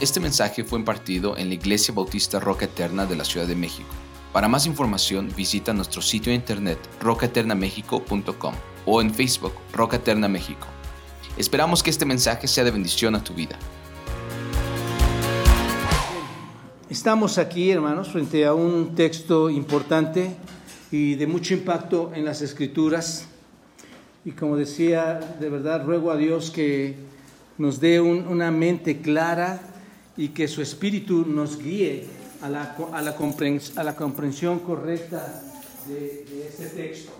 Este mensaje fue impartido en la Iglesia Bautista Roca Eterna de la Ciudad de México. Para más información visita nuestro sitio de internet rocaeternamexico.com o en Facebook Roca Eterna México. Esperamos que este mensaje sea de bendición a tu vida. Estamos aquí, hermanos, frente a un texto importante y de mucho impacto en las escrituras. Y como decía, de verdad ruego a Dios que nos dé una mente clara y que su espíritu nos guíe a la, a la, comprensión, a la comprensión correcta de, este texto.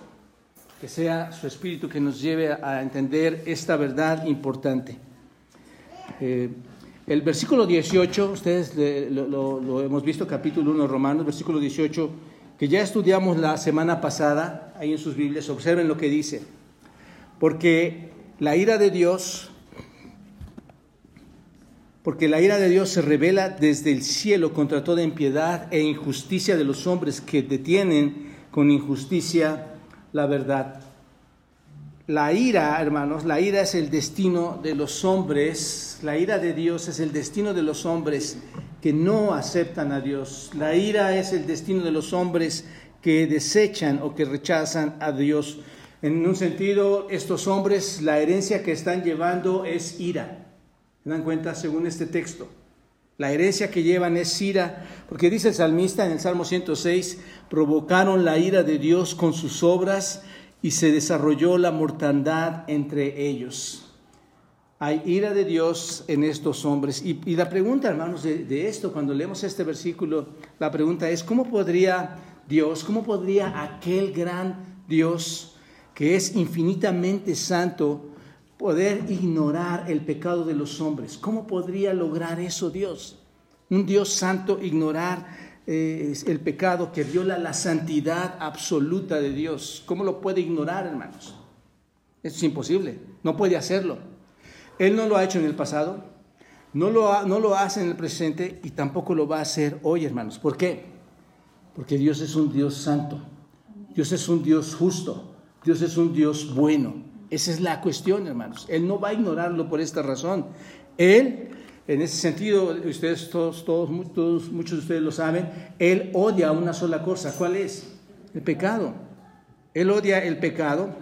Que sea su espíritu que nos lleve a entender esta verdad importante. Eh, el versículo 18, ustedes lo, lo, hemos visto, capítulo 1 Romanos, versículo 18, que ya estudiamos la semana pasada, ahí en sus Biblias, observen lo que dice. Porque la ira de Dios, porque la ira de Dios se revela desde el cielo contra toda impiedad e injusticia de los hombres que detienen con injusticia la verdad. La ira, hermanos, la ira es el destino de los hombres, la ira de Dios es el destino de los hombres que no aceptan a Dios. La ira es el destino de los hombres que desechan o que rechazan a Dios. En un sentido, estos hombres, la herencia que están llevando es ira. ¿Se dan cuenta según este texto? La herencia que llevan es ira, porque dice el salmista en el Salmo 106, provocaron la ira de Dios con sus obras y se desarrolló la mortandad entre ellos. Hay ira de Dios en estos hombres. Y, la pregunta, hermanos, de, de, esto, cuando leemos este versículo, la pregunta es, ¿cómo podría Dios, cómo podría aquel gran Dios que es infinitamente santo, poder ignorar el pecado de los hombres? ¿Cómo podría lograr eso Dios? Un Dios santo ignorar el pecado que viola la santidad absoluta de Dios. ¿Cómo lo puede ignorar, hermanos? es imposible, no puede hacerlo. Él no lo ha hecho en el pasado, no lo, no lo hace en el presente y tampoco lo va a hacer hoy, hermanos. ¿Por qué? Porque Dios es un Dios santo, Dios es un Dios justo, Dios es un Dios bueno. Esa es la cuestión, hermanos. Él no va a ignorarlo por esta razón. Él en ese sentido, ustedes todos, todos, muchos de ustedes lo saben, Él odia una sola cosa. ¿Cuál es? El pecado. Él odia el pecado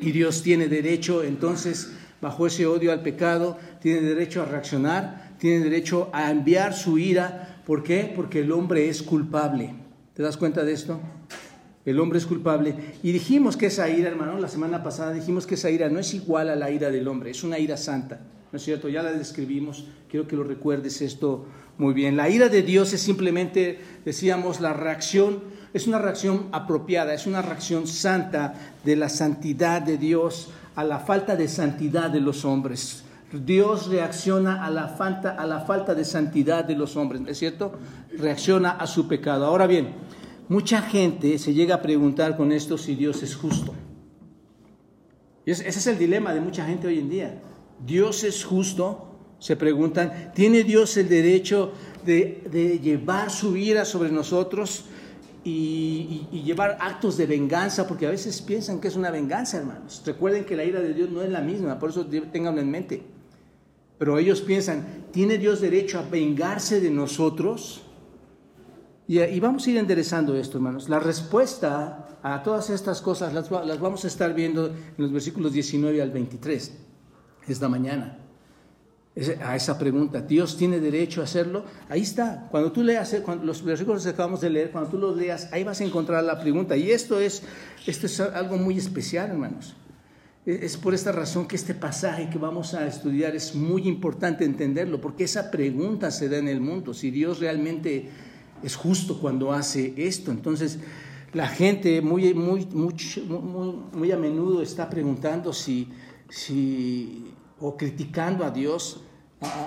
y Dios tiene derecho, entonces, bajo ese odio al pecado, tiene derecho a reaccionar, tiene derecho a enviar su ira. ¿Por qué? Porque el hombre es culpable. ¿Te das cuenta de esto? El hombre es culpable. Y dijimos que esa ira, hermano, la semana pasada dijimos que esa ira no es igual a la ira del hombre, es una ira santa. ¿no es cierto? Ya la describimos, quiero que lo recuerdes esto muy bien. La ira de Dios es simplemente, decíamos, la reacción, es una reacción apropiada, es una reacción santa de la santidad de Dios a la falta de santidad de los hombres. Dios reacciona a la falta, a la falta de santidad de los hombres, ¿es cierto? Reacciona a su pecado. Ahora bien, mucha gente se llega a preguntar con esto si Dios es justo. ese es el dilema de mucha gente hoy en día. Dios es justo, se preguntan, ¿tiene Dios el derecho de, llevar su ira sobre nosotros y, llevar actos de venganza? Porque a veces piensan que es una venganza, hermanos. Recuerden que la ira de Dios no es la misma, por eso tenganlo en mente. Pero ellos piensan, ¿tiene Dios derecho a vengarse de nosotros? Y, vamos a ir enderezando esto, hermanos. La respuesta a todas estas cosas las, vamos a estar viendo en los versículos 19 al 23 esta mañana. A esa pregunta, ¿Dios tiene derecho a hacerlo? Ahí está. Cuando tú leas cuando los versículos que acabamos de leer, cuando tú los leas, ahí vas a encontrar la pregunta. Y esto es, esto es algo muy especial, hermanos. E, es por esta razón que este pasaje que vamos a estudiar es muy importante entenderlo, porque esa pregunta se da en el mundo, si Dios realmente es justo cuando hace esto. Entonces, la gente muy, muy, muy, a menudo está preguntando si, si o criticando a Dios,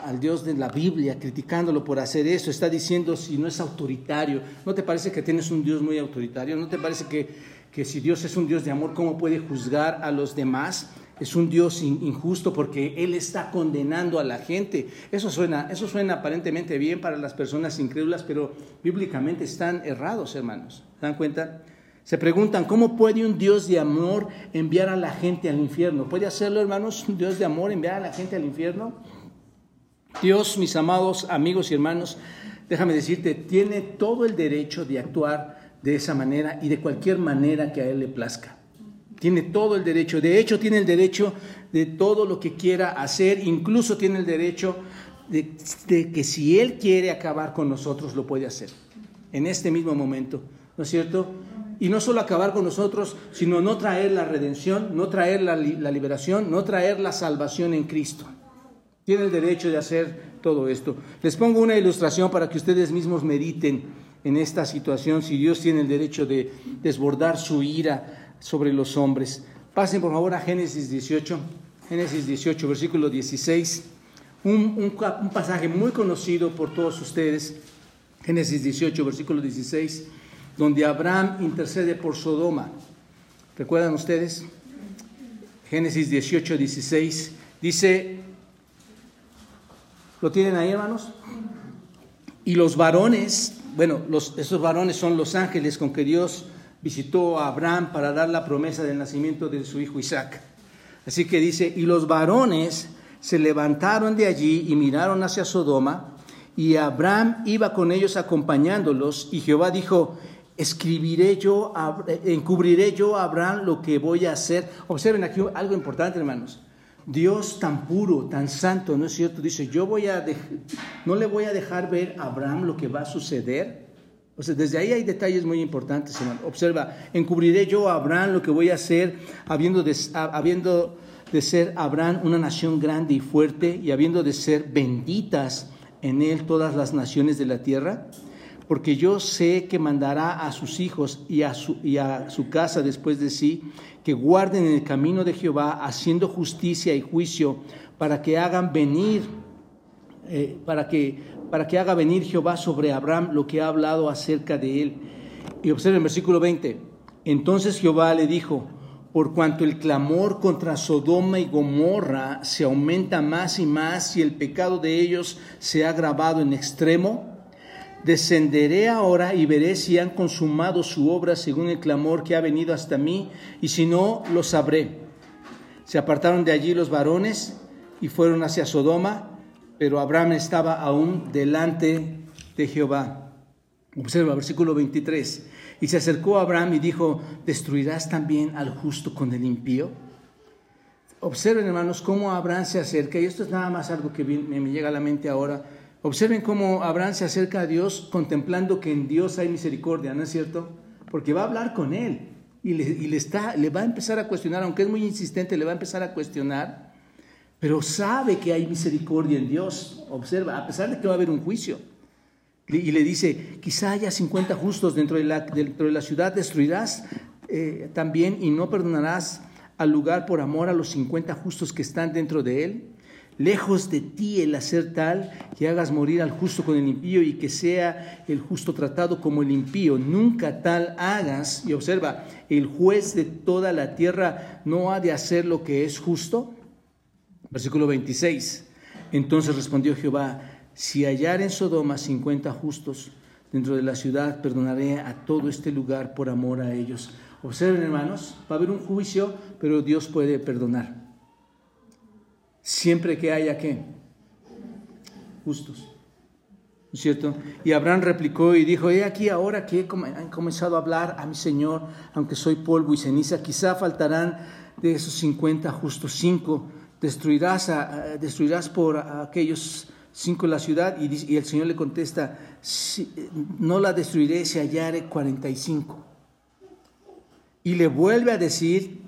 al Dios de la Biblia, criticándolo por hacer eso, está diciendo si no es autoritario. ¿No te parece que tienes un Dios muy autoritario? ¿No te parece que, que si Dios es un Dios de amor, ¿cómo puede juzgar a los demás? Es un Dios injusto porque Él está condenando a la gente. Eso suena, eso suena aparentemente bien para las personas incrédulas, pero bíblicamente están errados, hermanos. ¿Se dan cuenta? Se preguntan, ¿cómo puede un Dios de amor enviar a la gente al infierno? ¿Puede hacerlo, hermanos, un Dios de amor enviar a la gente al infierno? Dios, mis amados amigos y hermanos, déjame decirte, tiene todo el derecho de actuar de esa manera y de cualquier manera que a Él le plazca. Tiene todo el derecho. De hecho, tiene el derecho de todo lo que quiera hacer. Incluso tiene el derecho de, que si Él quiere acabar con nosotros, lo puede hacer. En este mismo momento. ¿No es cierto? Y no solo acabar con nosotros, sino no traer la redención, no traer la, la liberación, no traer la salvación en Cristo. Tiene el derecho de hacer todo esto. Les pongo una ilustración para que ustedes mismos mediten en esta situación, si Dios tiene el derecho de desbordar su ira sobre los hombres. Pasen por favor a Génesis 18, Génesis 18, versículo 16, un, un, pasaje muy conocido por todos ustedes, Génesis 18, versículo 16, donde Abraham intercede por Sodoma. ¿Recuerdan ustedes? Génesis 18, 16, dice, ¿Lo tienen ahí, hermanos? Y los varones, bueno, los, esos varones son los ángeles con que Dios visitó a Abraham para dar la promesa del nacimiento de su hijo Isaac. Así que dice, y los varones se levantaron de allí y miraron hacia Sodoma, y Abraham iba con ellos acompañándolos, y Jehová dijo, escribiré yo, encubriré yo a Abraham lo que voy a hacer. Observen aquí algo importante, hermanos. Dios tan puro, tan santo, ¿no es cierto? Dice, yo voy a no le voy a dejar ver a Abraham lo que va a suceder. Sea, desde ahí hay detalles muy importantes, hermano. Observa, encubriré yo a Abraham lo que voy a hacer, habiendo de, habiendo de ser Abraham una nación grande y fuerte, y habiendo de ser benditas en él todas las naciones de la tierra porque yo sé que mandará a sus hijos y a su, y a su casa después de sí, que guarden el camino de Jehová, haciendo justicia y juicio, para que hagan venir, eh, para, que, para que haga venir Jehová sobre Abraham lo que ha hablado acerca de él. Y observen el versículo 20. Entonces Jehová le dijo, por cuanto el clamor contra Sodoma y Gomorra se aumenta más y más y el pecado de ellos se ha agravado en extremo, Descenderé ahora y veré si han consumado su obra según el clamor que ha venido hasta mí, y si no, lo sabré. Se apartaron de allí los varones y fueron hacia Sodoma, pero Abraham estaba aún delante de Jehová. Observa, versículo 23. Y se acercó a Abraham y dijo, ¿destruirás también al justo con el impío? Observen, hermanos, cómo Abraham se acerca, y esto es nada más algo que me llega a la mente ahora Observen cómo Abraham se acerca a Dios contemplando que en Dios hay misericordia, ¿no es cierto? Porque va a hablar con él y, le, está, le va a empezar a cuestionar, aunque es muy insistente, le va a empezar a cuestionar, pero sabe que hay misericordia en Dios. Observa, a pesar de que va a haber un juicio. Y le dice, quizá haya 50 justos dentro de la, ciudad, destruirás eh, también y no perdonarás al lugar por amor a los 50 justos que están dentro de él. Lejos de ti el hacer tal que hagas morir al justo con el impío y que sea el justo tratado como el impío. Nunca tal hagas. Y observa, el juez de toda la tierra no ha de hacer lo que es justo. Versículo 26. Entonces respondió Jehová, si hallar en Sodoma cincuenta justos dentro de la ciudad, perdonaré a todo este lugar por amor a ellos. Observen hermanos, va a haber un juicio, pero Dios puede perdonar siempre que haya qué? Justos. ¿No es cierto? Y Abraham replicó y dijo, he aquí ahora que he comenzado a hablar a mi Señor, aunque soy polvo y ceniza, quizá faltarán de esos 50 justos cinco. Destruirás, destruirás por aquellos cinco la ciudad. Y, el Señor le contesta, no la destruiré si hallare 45. Y le vuelve a decir,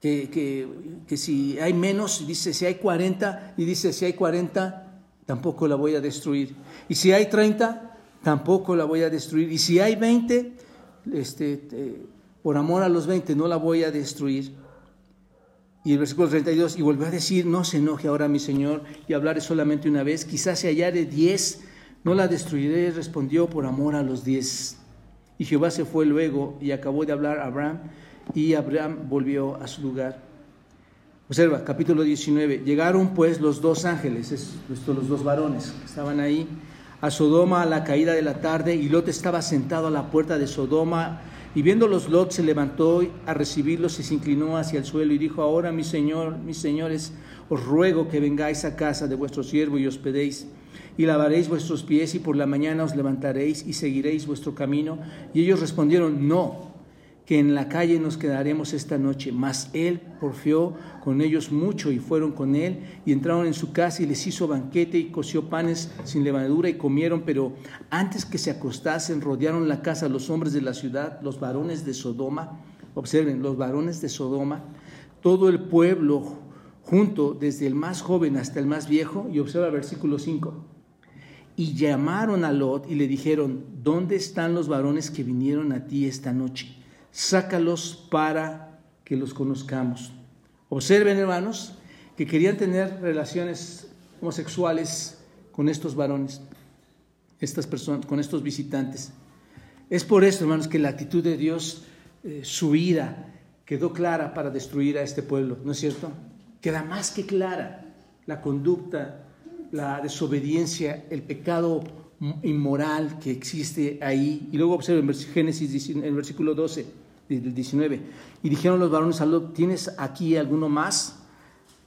que, si hay menos, dice si hay 40, y dice si hay 40, tampoco la voy a destruir. Y si hay 30, tampoco la voy a destruir. Y si hay 20, este, por amor a los 20, no la voy a destruir. Y el versículo 32, y volvió a decir, no se enoje ahora mi Señor, y hablaré solamente una vez, quizás se hallare 10, no la destruiré, respondió por amor a los 10. Y Jehová se fue luego y acabó de hablar a Abraham y Abraham volvió a su lugar. Observa, capítulo 19. Llegaron pues los dos ángeles, estos los dos varones que estaban ahí, a Sodoma a la caída de la tarde, y Lot estaba sentado a la puerta de Sodoma, y viéndolos Lot se levantó a recibirlos y se inclinó hacia el suelo y dijo, ahora mi señor, mis señores, os ruego que vengáis a casa de vuestro siervo y hospedéis, y lavaréis vuestros pies, y por la mañana os levantaréis y seguiréis vuestro camino. Y ellos respondieron, no, que en la calle nos quedaremos esta noche. Mas él porfió con ellos mucho y fueron con él y entraron en su casa y les hizo banquete y coció panes sin levadura y comieron, pero antes que se acostasen rodearon la casa los hombres de la ciudad, los varones de Sodoma. Observen, los varones de Sodoma, todo el pueblo junto, desde el más joven hasta el más viejo, y observa versículo 5. Y llamaron a Lot y le dijeron, ¿dónde están los varones que vinieron a ti esta noche? Sácalos para que los conozcamos. Observen, hermanos, que querían tener relaciones homosexuales con estos varones, estas personas, con estos visitantes. Es por esto, hermanos, que la actitud de Dios, eh, su ira, quedó clara para destruir a este pueblo, ¿no es cierto? Queda más que clara la conducta, la desobediencia, el pecado inmoral que existe ahí. Y luego observen Génesis, en el versículo 12 del 19. Y dijeron los varones a ¿tienes aquí alguno más?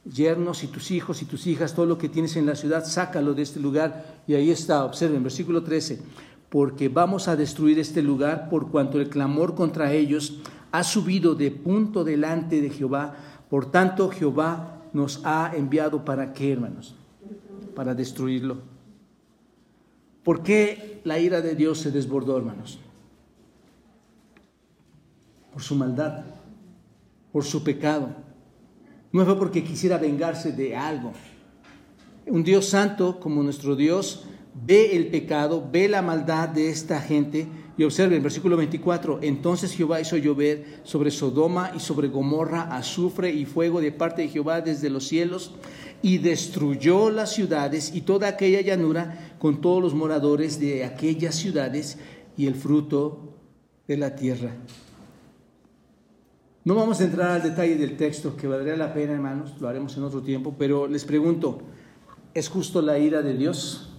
Yernos y tus hijos y tus hijas, todo lo que tienes en la ciudad, sácalo de este lugar. Y ahí está, observen, versículo 13, porque vamos a destruir este lugar por cuanto el clamor contra ellos ha subido de punto delante de Jehová. Por tanto, Jehová nos ha enviado para qué, hermanos? Para destruirlo. ¿Por qué la ira de Dios se desbordó, hermanos? por su maldad, por su pecado. No fue porque quisiera vengarse de algo. Un Dios santo como nuestro Dios ve el pecado, ve la maldad de esta gente. Y observen, versículo 24, entonces Jehová hizo llover sobre Sodoma y sobre Gomorra azufre y fuego de parte de Jehová desde los cielos y destruyó las ciudades y toda aquella llanura con todos los moradores de aquellas ciudades y el fruto de la tierra. No vamos a entrar al detalle del texto, que valdría la pena, hermanos, lo haremos en otro tiempo, pero les pregunto, ¿es justo la ira de Dios?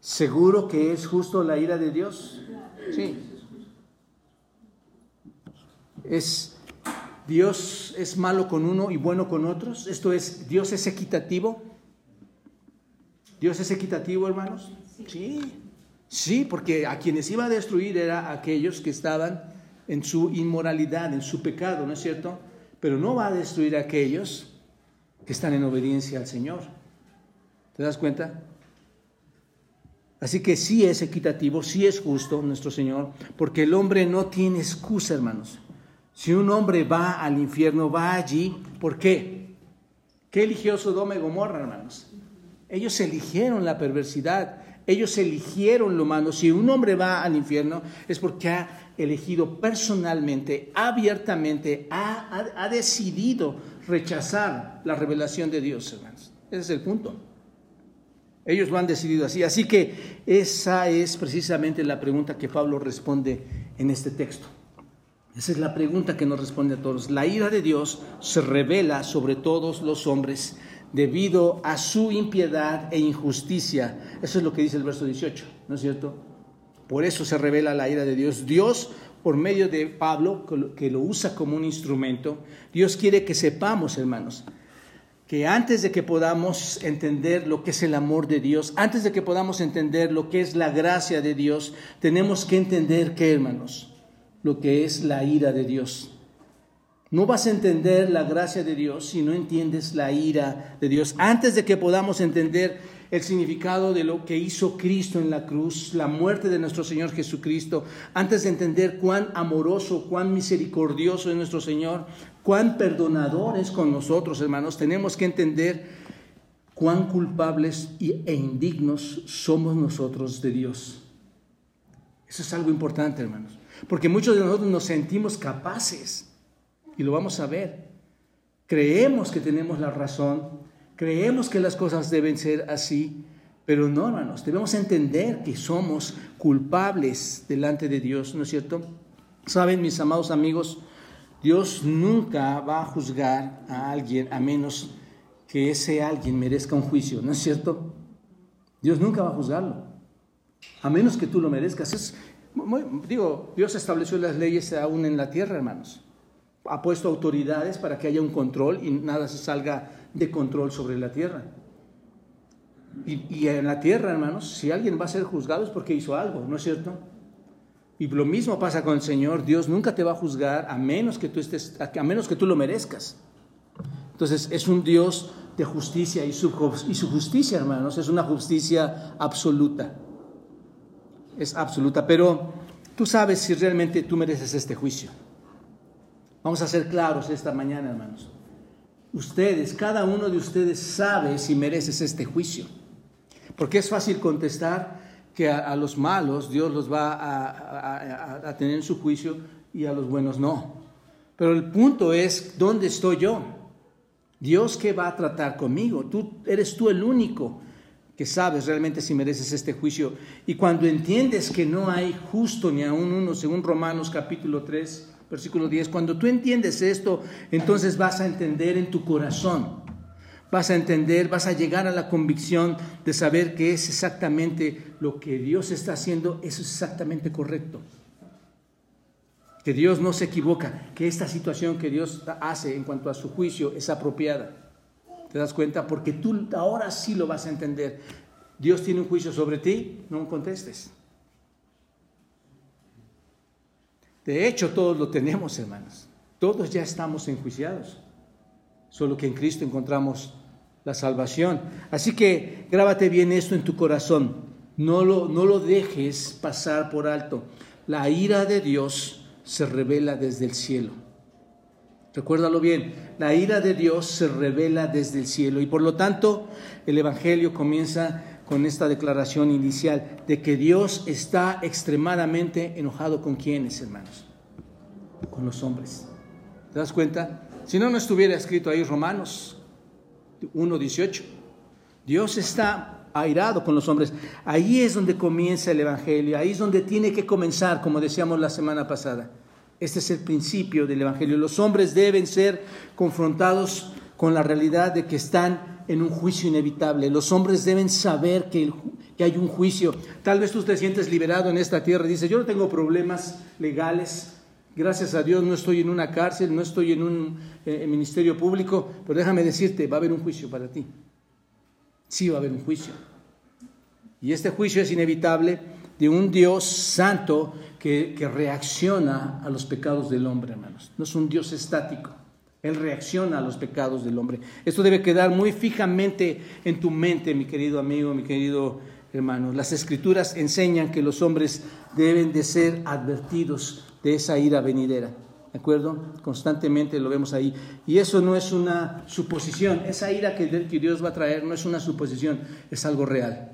¿Seguro que es justo la ira de Dios? Sí. ¿Es Dios es malo con uno y bueno con otros? Esto es, ¿Dios es equitativo? ¿Dios es equitativo, hermanos? Sí. Sí, porque a quienes iba a destruir era aquellos que estaban en su inmoralidad, en su pecado, ¿no es cierto? Pero no va a destruir a aquellos que están en obediencia al Señor. ¿Te das cuenta? Así que sí es equitativo, sí es justo nuestro Señor, porque el hombre no tiene excusa, hermanos. Si un hombre va al infierno, va allí, ¿por qué? ¿Qué eligió Sodoma y Gomorra, hermanos? Ellos eligieron la perversidad, ellos eligieron lo malo. Si un hombre va al infierno es porque ha elegido personalmente, abiertamente, ha, decidido rechazar la revelación de Dios, hermanos. Ese es el punto. Ellos lo han decidido así. Así que esa es precisamente la pregunta que Pablo responde en este texto. Esa es la pregunta que nos responde a todos. La ira de Dios se revela sobre todos los hombres debido a su impiedad e injusticia. Eso es lo que dice el verso 18, ¿no es cierto? Por eso se revela la ira de Dios. Dios, por medio de Pablo, que lo usa como un instrumento, Dios quiere que sepamos, hermanos, que antes de que podamos entender lo que es el amor de Dios, antes de que podamos entender lo que es la gracia de Dios, tenemos que entender que, hermanos, lo que es la ira de Dios. No vas a entender la gracia de Dios si no entiendes la ira de Dios. Antes de que podamos entender el significado de lo que hizo Cristo en la cruz, la muerte de nuestro Señor Jesucristo, antes de entender cuán amoroso, cuán misericordioso es nuestro Señor, cuán perdonador es con nosotros, hermanos, tenemos que entender cuán culpables e indignos somos nosotros de Dios. Eso es algo importante, hermanos, porque muchos de nosotros nos sentimos capaces, y lo vamos a ver. Creemos que tenemos la razón, Creemos que las cosas deben ser así, pero no, hermanos, debemos entender que somos culpables delante de Dios, ¿no es cierto? Saben, mis amados amigos, Dios nunca va a juzgar a alguien a menos que ese alguien merezca un juicio, ¿no es cierto? Dios nunca va a juzgarlo, a menos que tú lo merezcas. Es, digo, Dios estableció las leyes aún en la tierra, hermanos. ha puesto autoridades para que haya un control y nada se salga de control sobre la tierra. Y, en la tierra, hermanos, si alguien va a ser juzgado es porque hizo algo, ¿no es cierto? Y lo mismo pasa con el Señor. Dios nunca te va a juzgar a menos que tú estés, a menos que tú lo merezcas. Entonces es un Dios de justicia y su justicia, hermanos, es una justicia absoluta. Es absoluta. Pero tú sabes si realmente tú mereces este juicio. Vamos a ser claros esta mañana, hermanos. Ustedes, cada uno de ustedes sabe si mereces este juicio. Porque es fácil contestar que a, los malos Dios los va a, a, tener en su juicio y a los buenos no. Pero el punto es, ¿dónde estoy yo? Dios qué va a tratar conmigo. Tú eres tú el único que sabes realmente si mereces este juicio. Y cuando entiendes que no hay justo ni aún uno, según Romanos capítulo 3, versículo 10, cuando tú entiendes esto, entonces vas a entender en tu corazón, vas a entender, vas a llegar a la convicción de saber que es exactamente lo que Dios está haciendo, eso es exactamente correcto. Que Dios no se equivoca, que esta situación que Dios hace en cuanto a su juicio es apropiada. ¿Te das cuenta? Porque tú ahora sí lo vas a entender. Dios tiene un juicio sobre ti, no contestes. De hecho, todos lo tenemos, hermanos. Todos ya estamos enjuiciados. Solo que en Cristo encontramos la salvación. Así que grábate bien esto en tu corazón. No lo, no lo dejes pasar por alto. La ira de Dios se revela desde el cielo. Recuérdalo bien, la ira de Dios se revela desde el cielo y por lo tanto el Evangelio comienza con esta declaración inicial de que Dios está extremadamente enojado con quienes, hermanos, con los hombres. ¿Te das cuenta? Si no, no estuviera escrito ahí Romanos 1.18. Dios está airado con los hombres. Ahí es donde comienza el Evangelio, ahí es donde tiene que comenzar, como decíamos la semana pasada. Este es el principio del Evangelio. Los hombres deben ser confrontados con la realidad de que están en un juicio inevitable. Los hombres deben saber que, hay un juicio. Tal vez tú te sientes liberado en esta tierra y dices, yo no tengo problemas legales, gracias a Dios no estoy en una cárcel, no estoy en un eh, ministerio público, pero déjame decirte, va a haber un juicio para ti. Sí va a haber un juicio. Y este juicio es inevitable de un Dios santo que, reacciona a los pecados del hombre, hermanos. No es un Dios estático. Él reacciona a los pecados del hombre. Esto debe quedar muy fijamente en tu mente, mi querido amigo, mi querido hermano. Las escrituras enseñan que los hombres deben de ser advertidos de esa ira venidera. ¿De acuerdo? Constantemente lo vemos ahí. Y eso no es una suposición. Esa ira que Dios va a traer no es una suposición, es algo real.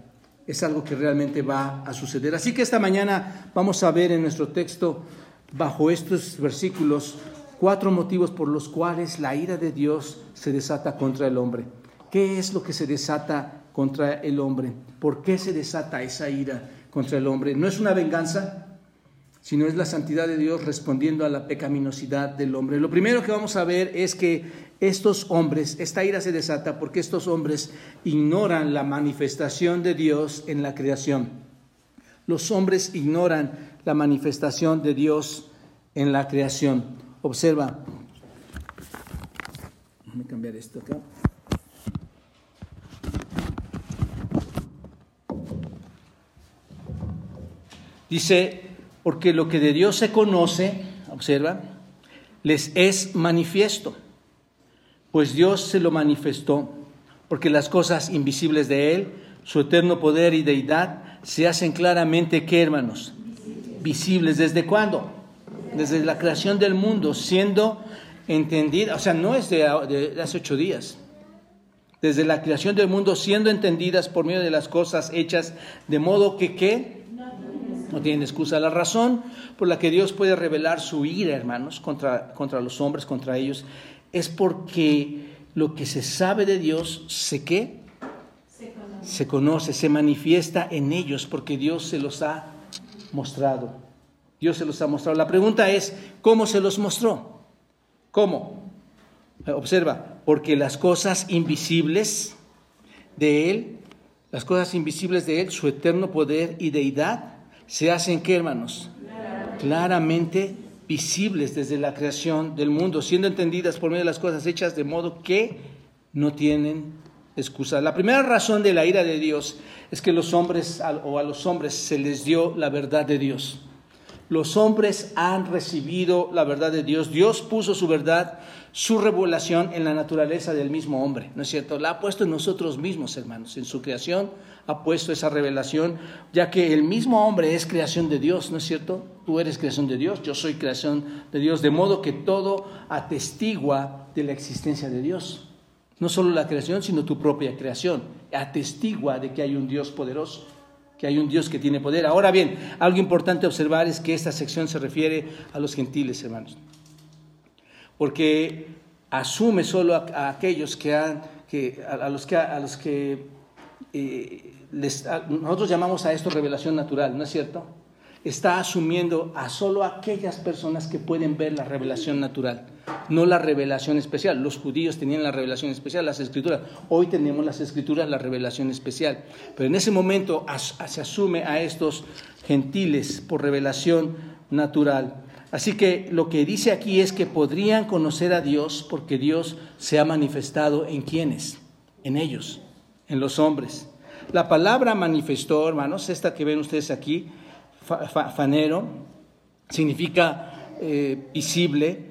Es algo que realmente va a suceder. Así que esta mañana vamos a ver en nuestro texto, bajo estos versículos, cuatro motivos por los cuales la ira de Dios se desata contra el hombre. ¿Qué es lo que se desata contra el hombre? ¿Por qué se desata esa ira contra el hombre? No es una venganza, sino es la santidad de Dios respondiendo a la pecaminosidad del hombre. Lo primero que vamos a ver es que estos hombres, esta ira se desata porque estos hombres ignoran la manifestación de Dios en la creación. Los hombres ignoran la manifestación de Dios en la creación. Observa. Déjame cambiar esto acá. Dice, porque lo que de Dios se conoce, observa, les es manifiesto, pues Dios se lo manifestó, porque las cosas invisibles de Él, su eterno poder y deidad, se hacen claramente, ¿qué hermanos? Visibles. ¿Desde cuándo? desde la creación del mundo, siendo entendida, o sea, no es de, hace ocho días, desde la creación del mundo, siendo entendidas por medio de las cosas hechas, de modo que, ¿qué? No tienen excusa. La razón por la que Dios puede revelar su ira, hermanos, contra, contra los hombres, contra ellos, es porque lo que se sabe de Dios, ¿se qué? Se conoce. se conoce, se manifiesta en ellos, porque Dios se los ha mostrado. Dios se los ha mostrado. La pregunta es, ¿cómo se los mostró? ¿Cómo? Observa, porque las cosas invisibles de Él, las cosas invisibles de Él, su eterno poder y deidad, se hacen, ¿qué hermanos? Claramente visibles desde la creación del mundo, siendo entendidas por medio de las cosas hechas de modo que no tienen excusa. La primera razón de la ira de Dios es que los hombres o a los hombres se les dio la verdad de Dios. Los hombres han recibido la verdad de Dios. Dios puso su verdad, su revelación en la naturaleza del mismo hombre, ¿no es cierto? La ha puesto en nosotros mismos, hermanos. En su creación ha puesto esa revelación, ya que el mismo hombre es creación de Dios, ¿no es cierto? Tú eres creación de Dios, yo soy creación de Dios, de modo que todo atestigua de la existencia de Dios. No solo la creación, sino tu propia creación. Atestigua de que hay un Dios poderoso que hay un Dios que tiene poder. Ahora bien, algo importante observar es que esta sección se refiere a los gentiles, hermanos, porque asume solo a, aquellos que han, a, los que, a los que eh, nosotros llamamos a esto revelación natural, ¿no es cierto? está asumiendo a solo aquellas personas que pueden ver la revelación natural, no la revelación especial. Los judíos tenían la revelación especial, las escrituras. Hoy tenemos las escrituras, la revelación especial. Pero en ese momento se asume a estos gentiles por revelación natural. Así que lo que dice aquí es que podrían conocer a Dios porque Dios se ha manifestado en quienes, en ellos, en los hombres. La palabra manifestó, hermanos, esta que ven ustedes aquí, fanero, significa eh, visible,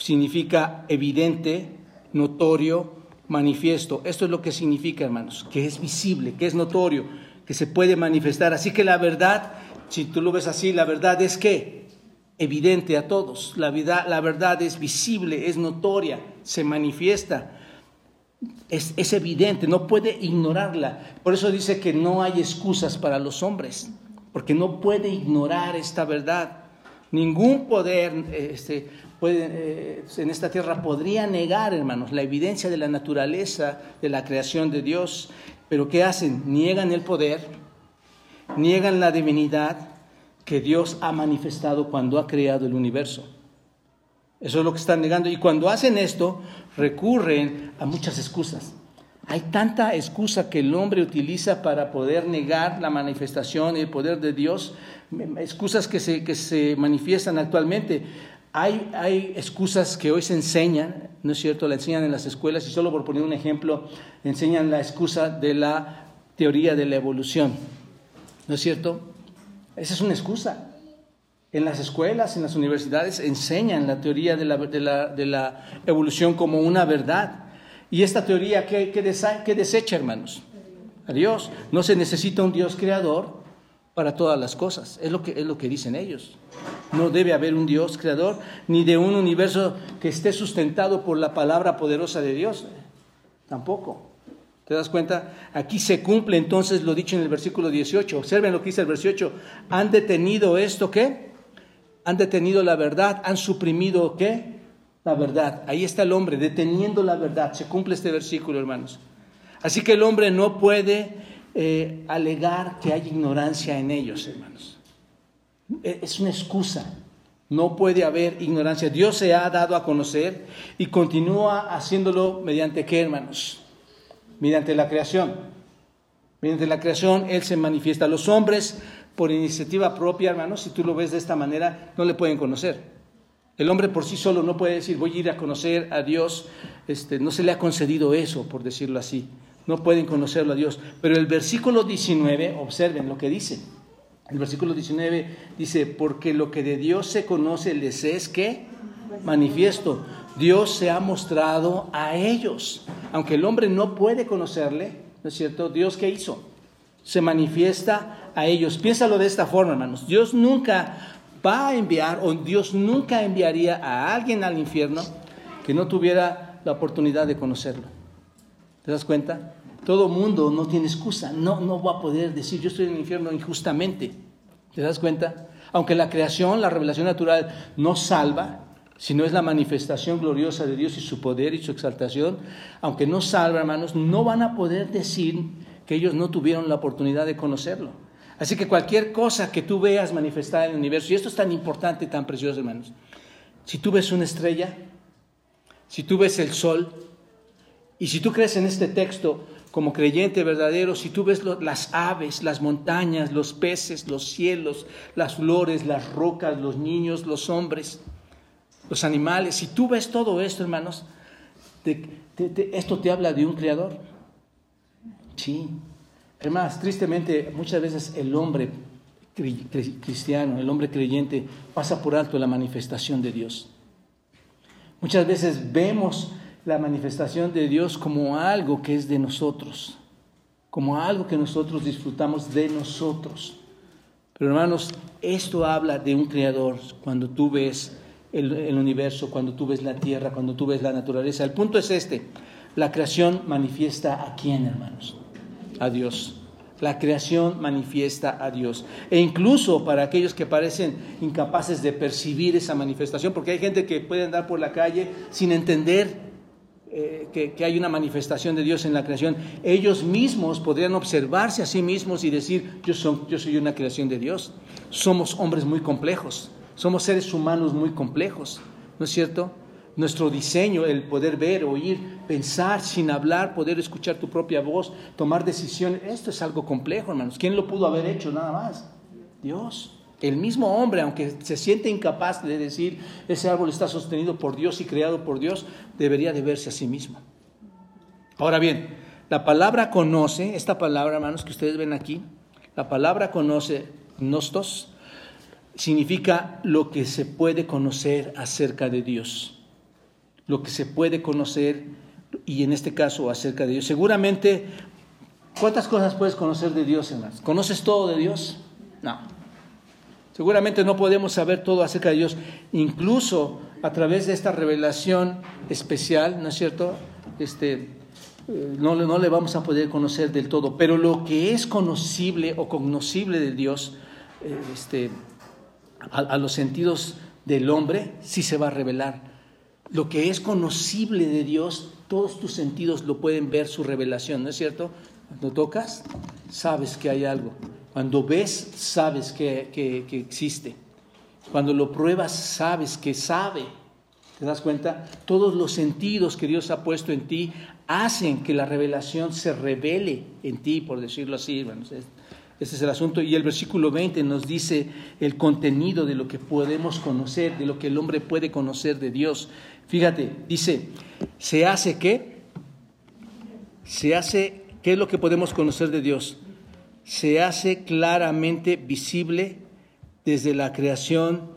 significa evidente, notorio, manifiesto. Esto es lo que significa, hermanos, que es visible, que es notorio, que se puede manifestar. Así que la verdad, si tú lo ves así, la verdad es que evidente a todos. La, vida, la verdad es visible, es notoria, se manifiesta. Es, es evidente, no puede ignorarla. Por eso dice que no hay excusas para los hombres porque no puede ignorar esta verdad. Ningún poder este, eh, en esta tierra podría negar, hermanos, la evidencia de la naturaleza de la creación de Dios. Pero ¿qué hacen? Niegan el poder, niegan la divinidad que Dios ha manifestado cuando ha creado el universo. Eso es lo que están negando. Y cuando hacen esto, recurren a muchas excusas. Hay tanta excusa que el hombre utiliza para poder negar la manifestación y el poder de Dios, excusas que se, que se manifiestan actualmente. Hay, hay, excusas que hoy se enseñan, ¿no es cierto? La enseñan en las escuelas y solo por poner un ejemplo, enseñan la excusa de la teoría de la evolución, ¿no es cierto? Esa es una excusa. En las escuelas, en las universidades, enseñan la teoría de la, evolución como una verdad. Y esta teoría que, que, desecha, hermanos, a Dios. No se necesita un Dios creador para todas las cosas. Es lo, que, es lo que dicen ellos. No debe haber un Dios creador ni de un universo que esté sustentado por la palabra poderosa de Dios. Tampoco. ¿Te das cuenta? Aquí se cumple entonces lo dicho en el versículo 18. Observen lo que dice el versículo 8. Han detenido esto, ¿qué? Han detenido la verdad, han suprimido, ¿qué? la verdad. Ahí está el hombre, deteniendo la verdad. Se cumple este versículo, hermanos. Así que el hombre no puede eh, alegar que hay ignorancia en ellos, hermanos. E, es una excusa. No puede haber ignorancia. Dios se ha dado a conocer y continúa haciéndolo mediante qué, hermanos? Mediante la creación. Mediante la creación Él se manifiesta. Los hombres, por iniciativa propia, hermanos, si tú lo ves de esta manera, no le pueden conocer. El hombre por sí solo no puede decir, voy a ir a conocer a Dios. Este, no se le ha concedido eso, por decirlo así. No pueden conocerlo a Dios. Pero el versículo 19, observen lo que dice. El versículo 19 dice, porque lo que de Dios se conoce les es que manifiesto. Dios se ha mostrado a ellos. Aunque el hombre no puede conocerle, ¿no es cierto? Dios qué hizo? Se manifiesta a ellos. Piénsalo de esta forma, hermanos. Dios nunca va a enviar, o Dios nunca enviaría a alguien al infierno que no tuviera la oportunidad de conocerlo. ¿Te das cuenta? Todo mundo no tiene excusa, no, no va a poder decir yo estoy en el infierno injustamente. ¿Te das cuenta? Aunque la creación, la revelación natural no salva, sino es la manifestación gloriosa de Dios y su poder y su exaltación, aunque no salva, hermanos, no van a poder decir que ellos no tuvieron la oportunidad de conocerlo. Así que cualquier cosa que tú veas manifestada en el universo, y esto es tan importante y tan precioso, hermanos, si tú ves una estrella, si tú ves el sol, y si tú crees en este texto como creyente verdadero, si tú ves las aves, las montañas, los peces, los cielos, las flores, las rocas, los niños, los hombres, los animales, si tú ves todo esto, hermanos, esto te habla de un creador. Sí. Además, tristemente, muchas veces el hombre cristiano, el hombre creyente, pasa por alto la manifestación de Dios. Muchas veces vemos la manifestación de Dios como algo que es de nosotros, como algo que nosotros disfrutamos de nosotros. Pero hermanos, esto habla de un creador cuando tú ves el, universo, cuando tú ves la tierra, cuando tú ves la naturaleza. El punto es este, la creación manifiesta a quién, hermanos? A Dios. La creación manifiesta a Dios. E incluso para aquellos que parecen incapaces de percibir esa manifestación, porque hay gente que puede andar por la calle sin entender eh, que, hay una manifestación de Dios en la creación, ellos mismos podrían observarse a sí mismos y decir, yo, yo soy una creación de Dios. Somos hombres muy complejos, somos seres humanos muy complejos, ¿no es cierto? Nuestro diseño, el poder ver, oír, pensar sin hablar, poder escuchar tu propia voz, tomar decisiones, esto es algo complejo, hermanos. ¿Quién lo pudo haber hecho nada más? Dios. El mismo hombre, aunque se siente incapaz de decir ese árbol está sostenido por Dios y creado por Dios, debería de verse a sí mismo. Ahora bien, la palabra conoce, esta palabra, hermanos, que ustedes ven aquí, la palabra conoce, nostos, significa lo que se puede conocer acerca de Dios. Lo que se puede conocer, y en este caso acerca de Dios. Seguramente, ¿cuántas cosas puedes conocer de Dios, hermanos? ¿Conoces todo de Dios? No. Seguramente no podemos saber todo acerca de Dios, incluso a través de esta revelación especial, ¿no es cierto? Este, eh, no, no le vamos a poder conocer del todo, pero lo que es conocible o cognoscible de Dios, eh, este, a, los sentidos del hombre, sí se va a revelar. Lo que es conocible de Dios, todos tus sentidos lo pueden ver su revelación, ¿no es cierto? Cuando tocas, sabes que hay algo. Cuando ves, sabes que, existe. Cuando lo pruebas, sabes que sabe. ¿Te das cuenta? Todos los sentidos que Dios ha puesto en ti hacen que la revelación se revele en ti, por decirlo así. ese es el asunto. Y el versículo 20 nos dice el contenido de lo que podemos conocer, de lo que el hombre puede conocer de Dios. Fíjate, dice, ¿se hace qué? Se hace, ¿qué es lo que podemos conocer de Dios? Se hace claramente visible desde la creación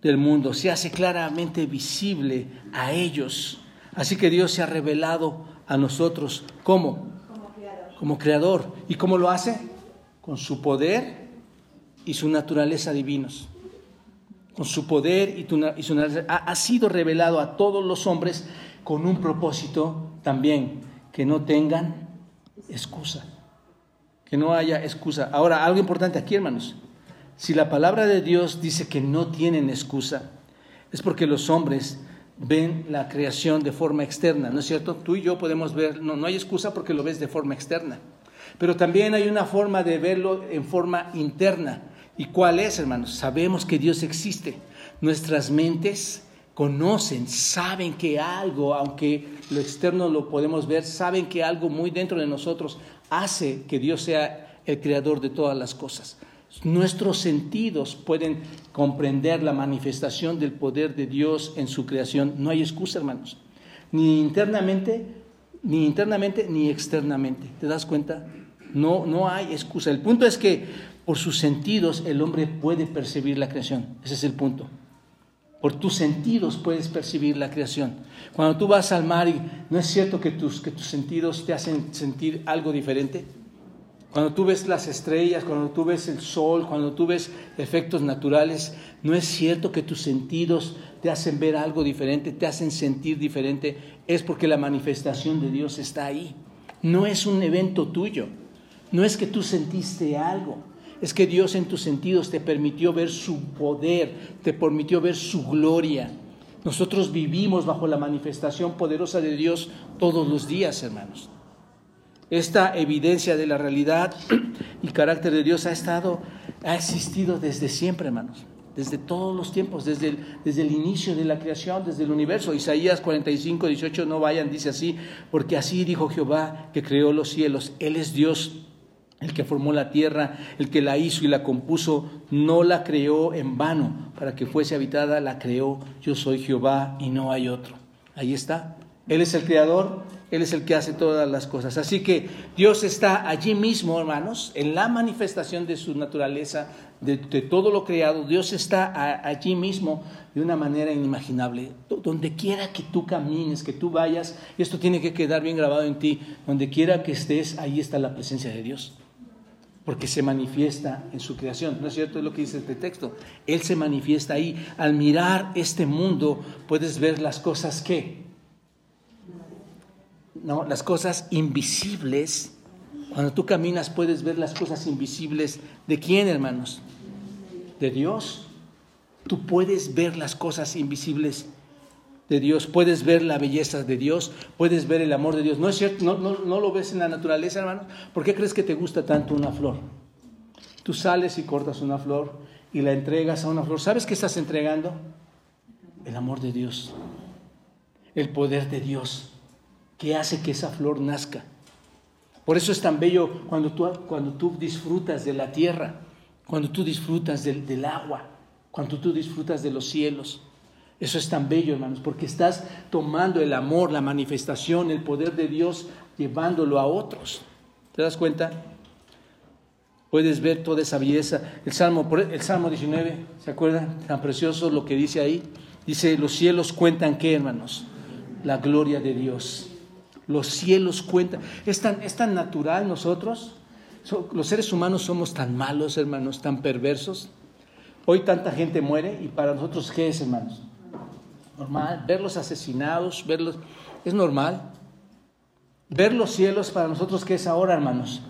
del mundo, se hace claramente visible a ellos. Así que Dios se ha revelado a nosotros. ¿Cómo? Como creador. Como creador. ¿Y cómo lo hace? Con su poder y su naturaleza divinos. Con su poder y, su naturaleza. Ha sido revelado a todos los hombres con un propósito también, que no tengan excusa que no haya excusa. Ahora, algo importante aquí, hermanos. Si la palabra de Dios dice que no tienen excusa, es porque los hombres ven la creación de forma externa, ¿no es cierto? Tú y yo podemos ver, no, no hay excusa porque lo ves de forma externa, pero también hay una forma de verlo en forma interna. ¿Y cuál es, hermanos? Sabemos que Dios existe. Nuestras mentes conocen, saben que algo, aunque lo externo lo podemos ver, saben que algo muy dentro de nosotros hace que Dios sea el creador de todas las cosas. Nuestros sentidos pueden comprender la manifestación del poder de Dios en su creación. No hay excusa, hermanos. Ni internamente, ni internamente, ni externamente. ¿Te das cuenta? No, no hay excusa. El punto es que por sus sentidos el hombre puede percibir la creación. Ese es el punto. Por tus sentidos puedes percibir la creación. Cuando tú vas al mar y no es cierto que tus, que tus sentidos te hacen sentir algo diferente. Cuando tú ves las estrellas, cuando tú ves el sol, cuando tú ves efectos naturales, no es cierto que tus sentidos te hacen ver algo diferente, te hacen sentir diferente. Es porque la manifestación de Dios está ahí. No es un evento tuyo. No es que tú sentiste algo es que Dios en tus sentidos te permitió ver su poder, te permitió ver su gloria. Nosotros vivimos bajo la manifestación poderosa de Dios todos los días, hermanos. Esta evidencia de la realidad y carácter de Dios ha estado, ha existido desde siempre, hermanos. desde todos los tiempos, desde el, desde el inicio de la creación, desde el universo. Isaías 45, 18, no vayan, dice así, porque así dijo Jehová que creó los cielos. Él es Dios, el que formó la tierra, el que la hizo y la compuso, no la creó en vano para que fuese habitada, la creó. Yo soy Jehová y no hay otro. Ahí está. Él es el creador, Él es el que hace todas las cosas. Así que Dios está allí mismo, hermanos, en la manifestación de su naturaleza, de, todo lo creado. Dios está allí mismo de una manera inimaginable. Donde quiera que tú camines, que tú vayas, esto tiene que quedar bien grabado en ti, donde quiera que estés, ahí está la presencia de Dios. Porque se manifiesta en su creación. ¿No es cierto? Es lo que dice este texto. Él se manifiesta ahí. Al mirar este mundo, puedes ver las cosas que ¿no? las cosas invisibles. Cuando tú caminas puedes ver las cosas invisibles. ¿De quién, hermanos? De Dios. Tú puedes ver las cosas invisibles de Dios, puedes ver la belleza de Dios, puedes ver el amor de Dios. ¿No es cierto? ¿No, no, lo ves en la naturaleza, hermanos? ¿Por qué crees que te gusta tanto una flor? Tú sales y cortas una flor y la entregas a una flor. ¿Sabes qué estás entregando? El amor de Dios, el poder de Dios que hace que esa flor nazca. Por eso es tan bello cuando tú, cuando tú disfrutas de la tierra, cuando tú disfrutas del, del agua, cuando tú disfrutas de los cielos. Eso es tan bello, hermanos, porque estás tomando el amor, la manifestación, el poder de Dios, llevándolo a otros. ¿Te das cuenta? Puedes ver toda esa belleza. El Salmo, el Salmo 19, ¿se acuerdan? Tan precioso lo que dice ahí. Dice, los cielos cuentan qué, hermanos? La gloria de Dios. Los cielos cuentan. Es tan, es tan natural nosotros. los seres humanos somos tan malos, hermanos, tan perversos. Hoy tanta gente muere y para nosotros, ¿qué es, hermanos? Normal. Verlos asesinados, verlos. Es normal. Ver los cielos para nosotros, ¿qué es ahora, hermanos?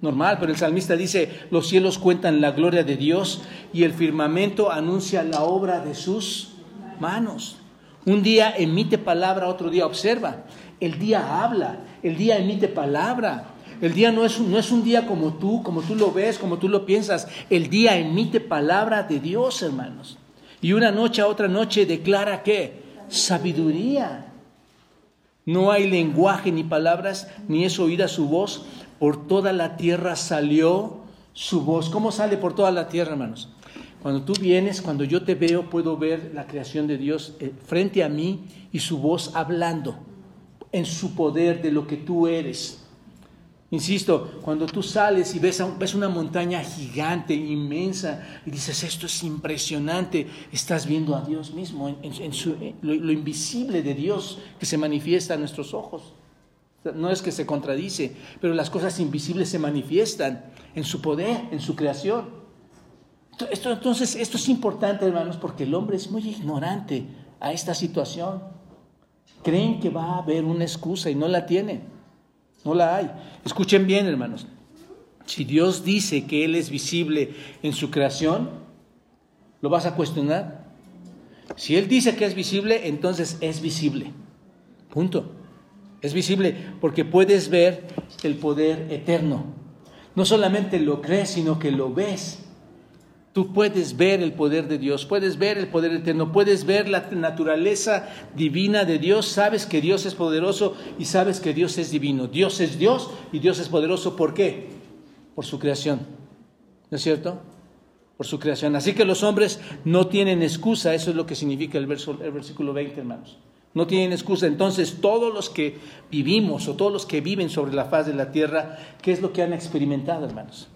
Normal, pero el salmista dice, los cielos cuentan la gloria de Dios y el firmamento anuncia la obra de sus manos. Un día emite palabra, otro día observa. El día habla, el día emite palabra. El día no es, no es un día como tú, como tú lo ves, como tú lo piensas. El día emite palabra de Dios, hermanos. Y una noche a otra noche declara qué? Sabiduría. No hay lenguaje ni palabras, ni es oída su voz. Por toda la tierra salió su voz. ¿Cómo sale por toda la tierra, hermanos? Cuando tú vienes, cuando yo te veo, puedo ver la creación de Dios eh, frente a mí y su voz hablando en su poder de lo que tú eres. Insisto, cuando tú sales y ves, ves, una montaña gigante, inmensa, y dices, esto es impresionante, estás viendo a Dios mismo, en, su, lo, invisible de Dios que se manifiesta a nuestros ojos. No es que se contradice, pero las cosas invisibles se manifiestan en su poder, en su creación. Esto, entonces, esto es importante, hermanos, porque el hombre es muy ignorante a esta situación. Creen que va a haber una excusa y no la tienen. No la hay. Escuchen bien, hermanos. Si Dios dice que Él es visible en su creación, ¿lo vas a cuestionar? Si Él dice que es visible, entonces es visible. Punto. Es visible porque puedes ver el poder eterno. No solamente lo crees, sino que lo ves. Tú puedes ver el poder de Dios, puedes ver el poder eterno, puedes ver la naturaleza divina de Dios, sabes que Dios es poderoso y sabes que Dios es divino. Dios es Dios y Dios es poderoso. ¿Por qué? Por su creación. ¿No es cierto? Por su creación. Así que los hombres no tienen excusa, eso es lo que significa el, verso, el versículo 20, hermanos. No tienen excusa. Entonces, todos los que vivimos o todos los que viven sobre la faz de la tierra, ¿qué es lo que han experimentado, hermanos?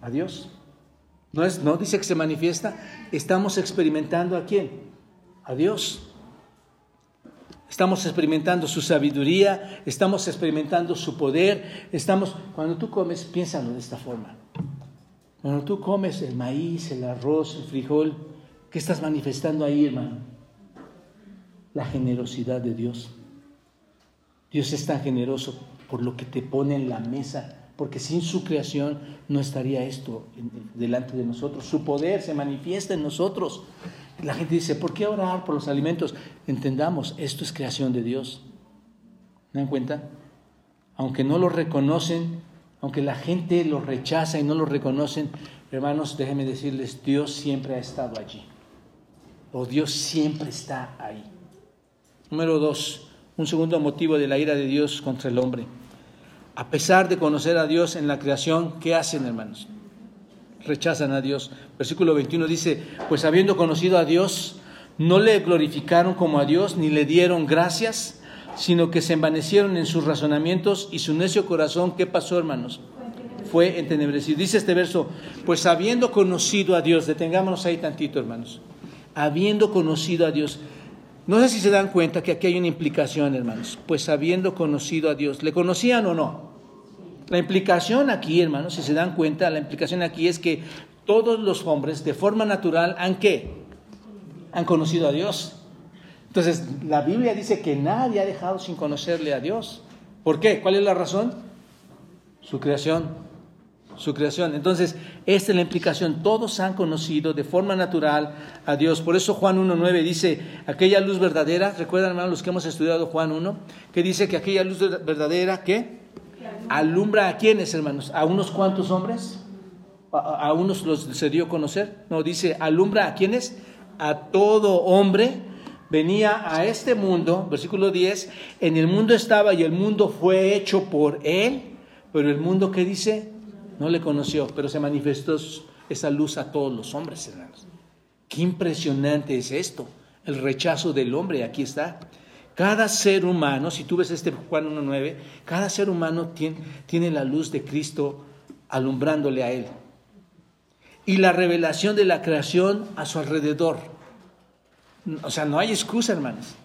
A Dios. ¿No, es, ¿No dice que se manifiesta? Estamos experimentando a quién? A Dios. Estamos experimentando su sabiduría, estamos experimentando su poder, estamos cuando tú comes, piénsalo de esta forma. Cuando tú comes el maíz, el arroz, el frijol, ¿qué estás manifestando ahí, hermano? La generosidad de Dios. Dios es tan generoso por lo que te pone en la mesa porque sin su creación no estaría esto delante de nosotros. Su poder se manifiesta en nosotros. La gente dice, ¿por qué orar por los alimentos? Entendamos, esto es creación de Dios. ¿Me dan cuenta? Aunque no lo reconocen, aunque la gente lo rechaza y no lo reconocen, Hermanos, déjenme decirles, Dios siempre ha estado allí. O Dios siempre está ahí. Número dos, un segundo motivo de la ira de Dios contra el hombre. A pesar de conocer a Dios en la creación, ¿qué hacen, hermanos? Rechazan a Dios. Versículo 21 dice, pues habiendo conocido a Dios, no le glorificaron como a Dios, ni le dieron gracias, sino que se envanecieron en sus razonamientos y su necio corazón, ¿qué pasó, hermanos? Fue entenebrecido. Dice este verso, pues habiendo conocido a Dios, detengámonos ahí tantito, hermanos, habiendo conocido a Dios, no sé si se dan cuenta que aquí hay una implicación, hermanos, pues habiendo conocido a Dios, ¿le conocían o no? La implicación aquí, hermanos, si se dan cuenta, la implicación aquí es que todos los hombres de forma natural han qué? Han conocido a Dios. Entonces, la Biblia dice que nadie ha dejado sin conocerle a Dios. ¿Por qué? ¿Cuál es la razón? Su creación. Su creación. Entonces, esta es la implicación. Todos han conocido de forma natural a Dios. Por eso Juan 1.9 dice, aquella luz verdadera, recuerdan hermanos los que hemos estudiado Juan 1, que dice que aquella luz verdadera, ¿qué? Alumbra a quiénes, hermanos? ¿A unos cuantos hombres? ¿A, unos los se dio a conocer? No, dice, alumbra a quiénes? A todo hombre venía a este mundo, versículo 10, en el mundo estaba y el mundo fue hecho por él, pero el mundo ¿qué dice? No le conoció, pero se manifestó esa luz a todos los hombres, hermanos. Qué impresionante es esto, el rechazo del hombre, aquí está. Cada ser humano, si tú ves este Juan 1.9, cada ser humano tiene, la luz de Cristo alumbrándole a él. Y la revelación de la creación a su alrededor. O sea, no hay excusa, hermanos.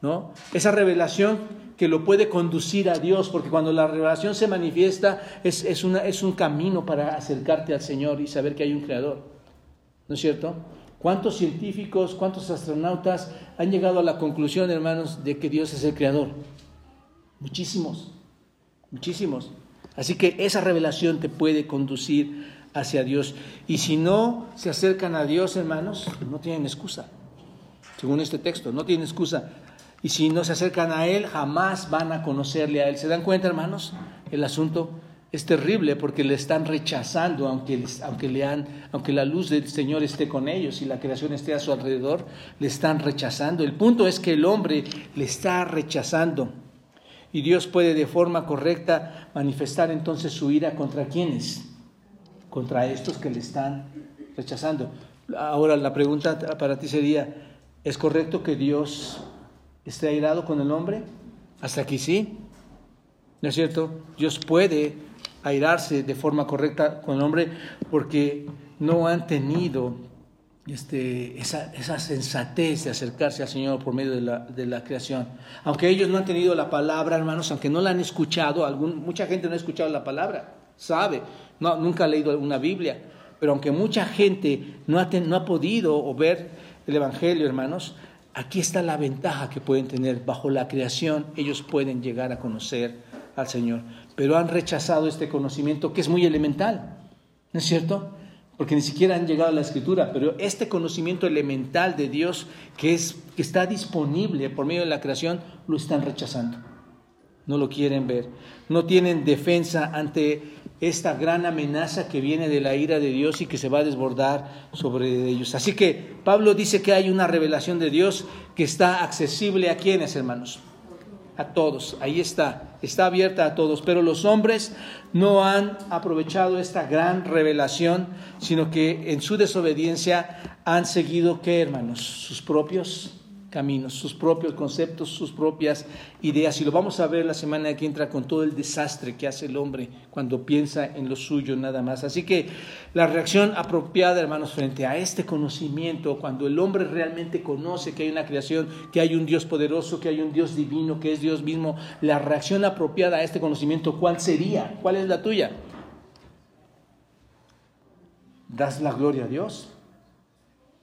¿No? Esa revelación que lo puede conducir a Dios, porque cuando la revelación se manifiesta es, es un camino para acercarte al Señor y saber que hay un creador. ¿No es cierto? ¿Cuántos científicos, cuántos astronautas han llegado a la conclusión, hermanos, de que Dios es el creador? Muchísimos, muchísimos. Así que esa revelación te puede conducir hacia Dios. Y si no se acercan a Dios, hermanos, no tienen excusa según este texto, no tiene excusa. Y si no se acercan a Él, jamás van a conocerle a Él. ¿Se dan cuenta, hermanos? El asunto es terrible porque le están rechazando, aunque, aunque, le han, aunque la luz del Señor esté con ellos y la creación esté a su alrededor, le están rechazando. El punto es que el hombre le está rechazando. Y Dios puede de forma correcta manifestar entonces su ira contra quienes? Contra estos que le están rechazando. Ahora la pregunta para ti sería, ¿Es correcto que Dios esté airado con el hombre? Hasta aquí sí. ¿No es cierto? Dios puede airarse de forma correcta con el hombre porque no han tenido este, esa, esa, sensatez de acercarse al Señor por medio de la, de la, creación. Aunque ellos no han tenido la palabra, hermanos, aunque no la han escuchado, algún, mucha gente no ha escuchado la palabra, sabe, no, nunca ha leído una Biblia, pero aunque mucha gente no ha, no ha podido o ver el Evangelio, hermanos, aquí está la ventaja que pueden tener. Bajo la creación ellos pueden llegar a conocer al Señor, pero han rechazado este conocimiento que es muy elemental, ¿no es cierto? Porque ni siquiera han llegado a la escritura, pero este conocimiento elemental de Dios que, es, que está disponible por medio de la creación, lo están rechazando. No lo quieren ver. No tienen defensa ante esta gran amenaza que viene de la ira de Dios y que se va a desbordar sobre ellos. Así que Pablo dice que hay una revelación de Dios que está accesible a quienes, hermanos, a todos. Ahí está, está abierta a todos. Pero los hombres no han aprovechado esta gran revelación, sino que en su desobediencia han seguido, ¿qué, hermanos? Sus propios caminos, sus propios conceptos, sus propias ideas. Y lo vamos a ver la semana que entra con todo el desastre que hace el hombre cuando piensa en lo suyo nada más. Así que la reacción apropiada, hermanos, frente a este conocimiento, cuando el hombre realmente conoce que hay una creación, que hay un Dios poderoso, que hay un Dios divino, que es Dios mismo, la reacción apropiada a este conocimiento, ¿cuál sería? ¿Cuál es la tuya? ¿Das la gloria a Dios?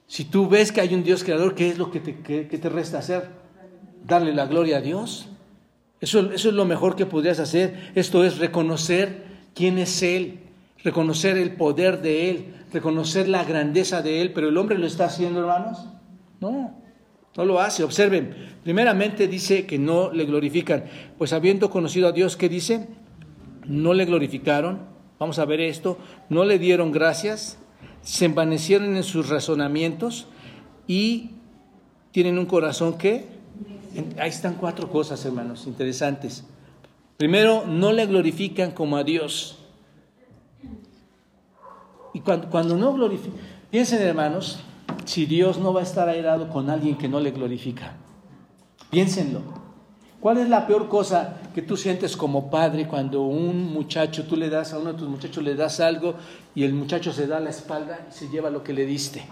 Si tú ves que hay un Dios creador, ¿qué es lo que te, resta hacer? Darle la gloria a Dios. Eso, eso es lo mejor que podrías hacer. Esto es reconocer quién es Él, reconocer el poder de Él, reconocer la grandeza de Él. Pero el hombre lo está haciendo, hermanos. No, no lo hace. Observen, primeramente dice que no le glorifican. Pues habiendo conocido a Dios, ¿qué dice? No le glorificaron Vamos a ver esto. No le dieron gracias, se envanecieron en sus razonamientos y tienen un corazón que... Ahí están cuatro cosas, hermanos, interesantes. Primero, no le glorifican como a Dios. Y cuando, cuando no glorifican, piensen hermanos, si Dios no va a estar airado con alguien que no le glorifica. Piénsenlo. ¿Cuál es la peor cosa que tú sientes como padre cuando un muchacho, tú le das a uno de tus muchachos, le das algo y el muchacho se da la espalda y se lleva lo que le diste?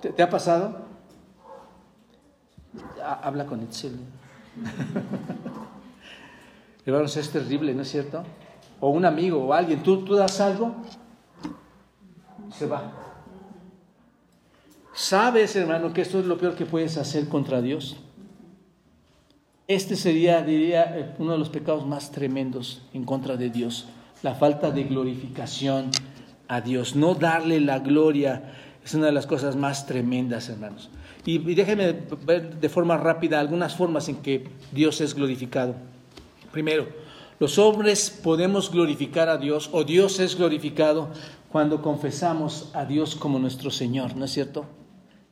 ¿Te, ha pasado? Habla con Itzel. Hermanos, es terrible, ¿no es cierto? O un amigo o alguien, tú, tú das algo, se va. ¿Sabes, hermano, que esto es lo peor que puedes hacer contra Dios? Este sería, diría, uno de los pecados más tremendos en contra de Dios, la falta de glorificación a Dios. No darle la gloria es una de las cosas más tremendas, hermanos. Y, déjenme ver de forma rápida algunas formas en que Dios es glorificado. Primero, los hombres podemos glorificar a Dios o Dios es glorificado cuando confesamos a Dios como nuestro Señor, ¿no es cierto?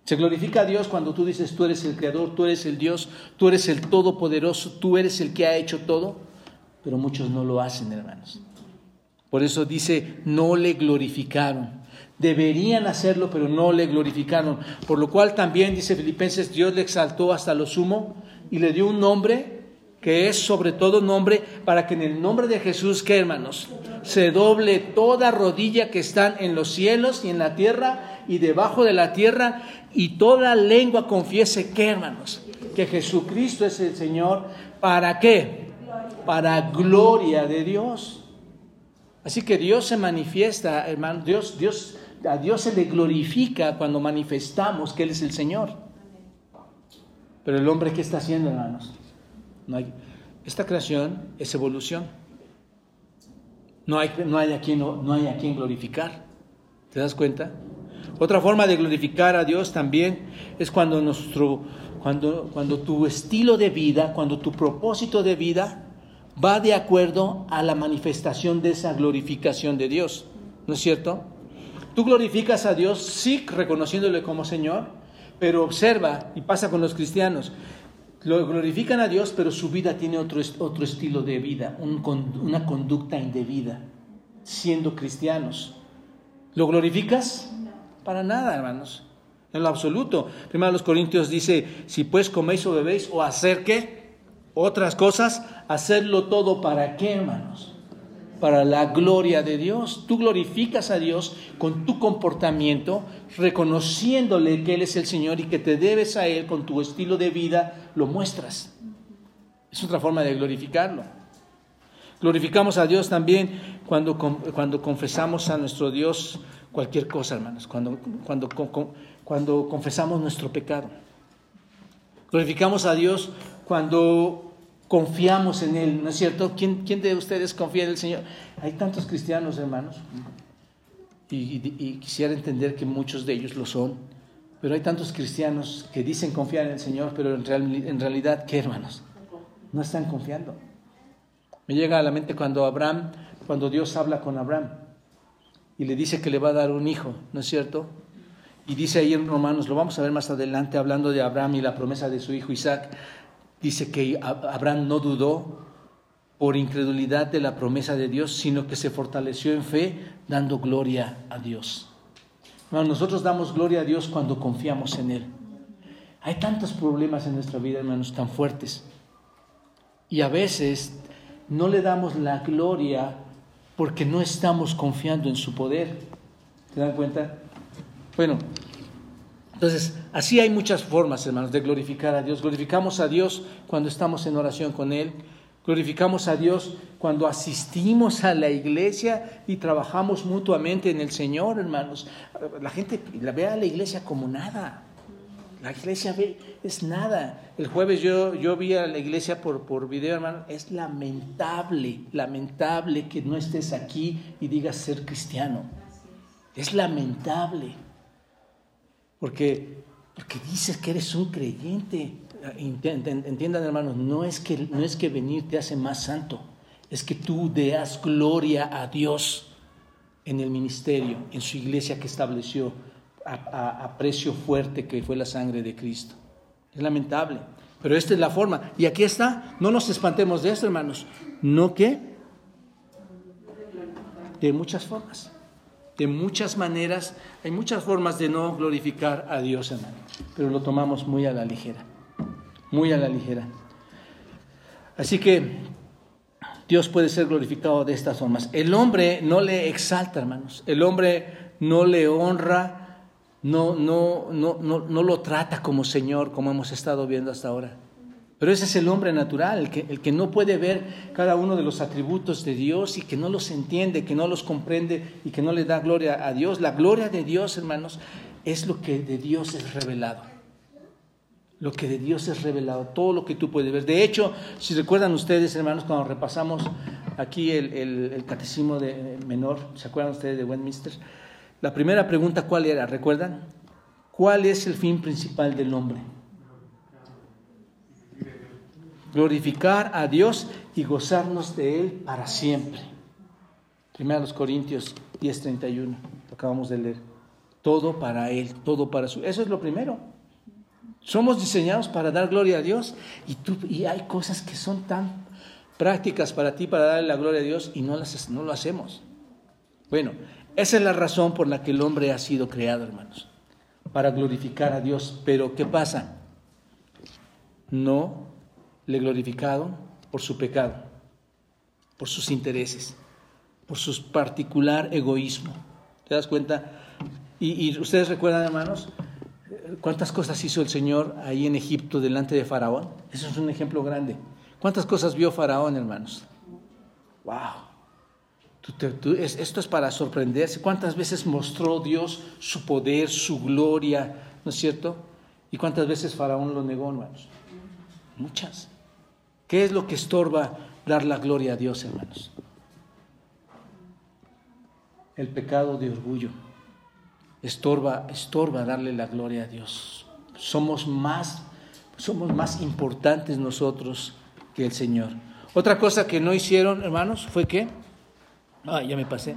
Se glorifica a Dios cuando tú dices, tú eres el creador, tú eres el Dios, tú eres el todopoderoso, tú eres el que ha hecho todo, pero muchos no lo hacen, hermanos. Por eso dice, no le glorificaron. Deberían hacerlo, pero no le glorificaron. Por lo cual también, dice Filipenses, Dios le exaltó hasta lo sumo y le dio un nombre que es sobre todo nombre, para que en el nombre de Jesús, ¿qué hermanos? Se doble toda rodilla que están en los cielos y en la tierra y debajo de la tierra, y toda lengua confiese que, hermanos, que Jesucristo es el Señor. ¿Para qué? Para gloria de Dios. Así que Dios se manifiesta, hermano, Dios, Dios, a Dios se le glorifica cuando manifestamos que Él es el Señor. Pero el hombre, ¿qué está haciendo, hermanos? No hay, esta creación es evolución. No hay, no hay, a quien, no hay a quien glorificar. ¿Te das cuenta? Otra forma de glorificar a Dios también es cuando, nuestro, cuando, cuando tu estilo de vida, cuando tu propósito de vida va de acuerdo a la manifestación de esa glorificación de Dios. ¿No es cierto? Tú glorificas a Dios, sí, reconociéndole como Señor, pero observa, y pasa con los cristianos, lo glorifican a Dios, pero su vida tiene otro, otro estilo de vida, una conducta indebida, siendo cristianos. ¿Lo glorificas? Para nada, hermanos. En lo absoluto. Primero los Corintios dice, si pues coméis o bebéis o hacer qué, otras cosas, hacerlo todo para qué, hermanos? Para la gloria de Dios. Tú glorificas a Dios con tu comportamiento, reconociéndole que Él es el Señor y que te debes a Él con tu estilo de vida, lo muestras. Es otra forma de glorificarlo. Glorificamos a Dios también cuando, cuando confesamos a nuestro Dios cualquier cosa, hermanos, cuando, cuando, cuando confesamos nuestro pecado. Glorificamos a Dios cuando confiamos en Él, ¿no es cierto? ¿Quién, quién de ustedes confía en el Señor? Hay tantos cristianos, hermanos, y, quisiera entender que muchos de ellos lo son, pero hay tantos cristianos que dicen confiar en el Señor, pero en, en realidad, ¿qué hermanos? No están confiando. Me llega a la mente cuando Abraham, cuando Dios habla con Abraham y le dice que le va a dar un hijo, ¿no es cierto? Y dice ahí en Romanos, lo vamos a ver más adelante, hablando de Abraham y la promesa de su hijo Isaac, dice que Abraham no dudó por incredulidad de la promesa de Dios, sino que se fortaleció en fe, dando gloria a Dios. nosotros damos gloria a Dios cuando confiamos en Él. Hay tantos problemas en nuestra vida, hermanos, tan fuertes. Y a veces no le damos la gloria porque no estamos confiando en su poder. ¿Se dan cuenta? Bueno, entonces, así hay muchas formas, hermanos, de glorificar a Dios. Glorificamos a Dios cuando estamos en oración con Él. Glorificamos a Dios cuando asistimos a la iglesia y trabajamos mutuamente en el Señor, hermanos. La gente la ve a la iglesia como nada. La iglesia es nada. El jueves yo, yo vi a la iglesia por, por video, hermano. Es lamentable, lamentable que no estés aquí y digas ser cristiano. Es lamentable. Porque, porque dices que eres un creyente. Entiendan, hermanos, no es, que, no es que venir te hace más santo. es que tú deas gloria a Dios en el ministerio, en su iglesia que estableció a, precio fuerte que fue la sangre de Cristo. Es lamentable, pero esta es la forma. Y aquí está, no nos espantemos de esto, hermanos. No que de muchas formas, de muchas maneras, hay muchas formas de no glorificar a Dios, hermano, pero lo tomamos muy a la ligera, muy a la ligera. Así que Dios puede ser glorificado de estas formas. El hombre no le exalta, hermanos. El hombre no le honra, no, no, no, no, lo trata como Señor, como hemos estado viendo hasta ahora. Pero ese es el hombre natural, el que, el que no puede ver cada uno de los atributos de Dios y que no los entiende, que no los comprende y que no le da gloria a Dios. La gloria de Dios, hermanos, es lo que de Dios es revelado lo que de Dios es revelado, todo lo que tú puedes ver. De hecho, si recuerdan ustedes, hermanos, cuando repasamos aquí el, catecismo de menor, ¿se acuerdan ustedes de Westminster? La primera pregunta, ¿cuál era? ¿Recuerdan? ¿Cuál es el fin principal del hombre? Glorificar a Dios y gozarnos de Él para siempre. Primero los Corintios 10:31, lo acabamos de leer. Todo para Él, todo para su... Eso es lo primero. Somos diseñados para dar gloria a Dios y, tú, y hay cosas que son tan prácticas para ti para darle la gloria a Dios y no, las, no lo hacemos. Bueno, esa es la razón por la que el hombre ha sido creado, hermanos, para glorificar a Dios. Pero ¿qué pasa? No le glorificado por su pecado, por sus intereses, por su particular egoísmo. ¿Te das cuenta? Y, y ustedes recuerdan, hermanos, ¿Cuántas cosas hizo el Señor ahí en Egipto delante de Faraón? Eso es un ejemplo grande. ¿Cuántas cosas vio Faraón, hermanos? ¡Wow! Esto es para sorprenderse. ¿Cuántas veces mostró Dios su poder, su gloria? ¿No es cierto? ¿Y cuántas veces Faraón lo negó, hermanos? Muchas. ¿Qué es lo que estorba dar la gloria a Dios, hermanos? El pecado de orgullo estorba, estorba darle la gloria a Dios. Somos más, somos más importantes nosotros que el Señor. Otra cosa que no hicieron, hermanos, fue que, ah, ya me pasé,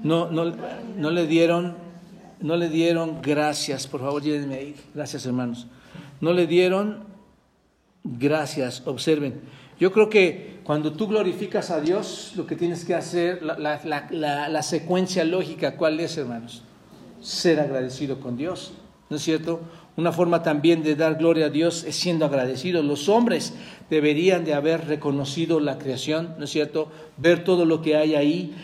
no, no, no le dieron, no le dieron gracias, por favor, llévenme ahí, gracias hermanos, no le dieron gracias, observen. Yo creo que cuando tú glorificas a Dios, lo que tienes que hacer, la, la, la secuencia lógica, ¿cuál es, hermanos? ser agradecido con Dios, ¿no es cierto? Una forma también de dar gloria a Dios es siendo agradecidos. Los hombres deberían de haber reconocido la creación, ¿no es cierto? Ver todo lo que hay ahí,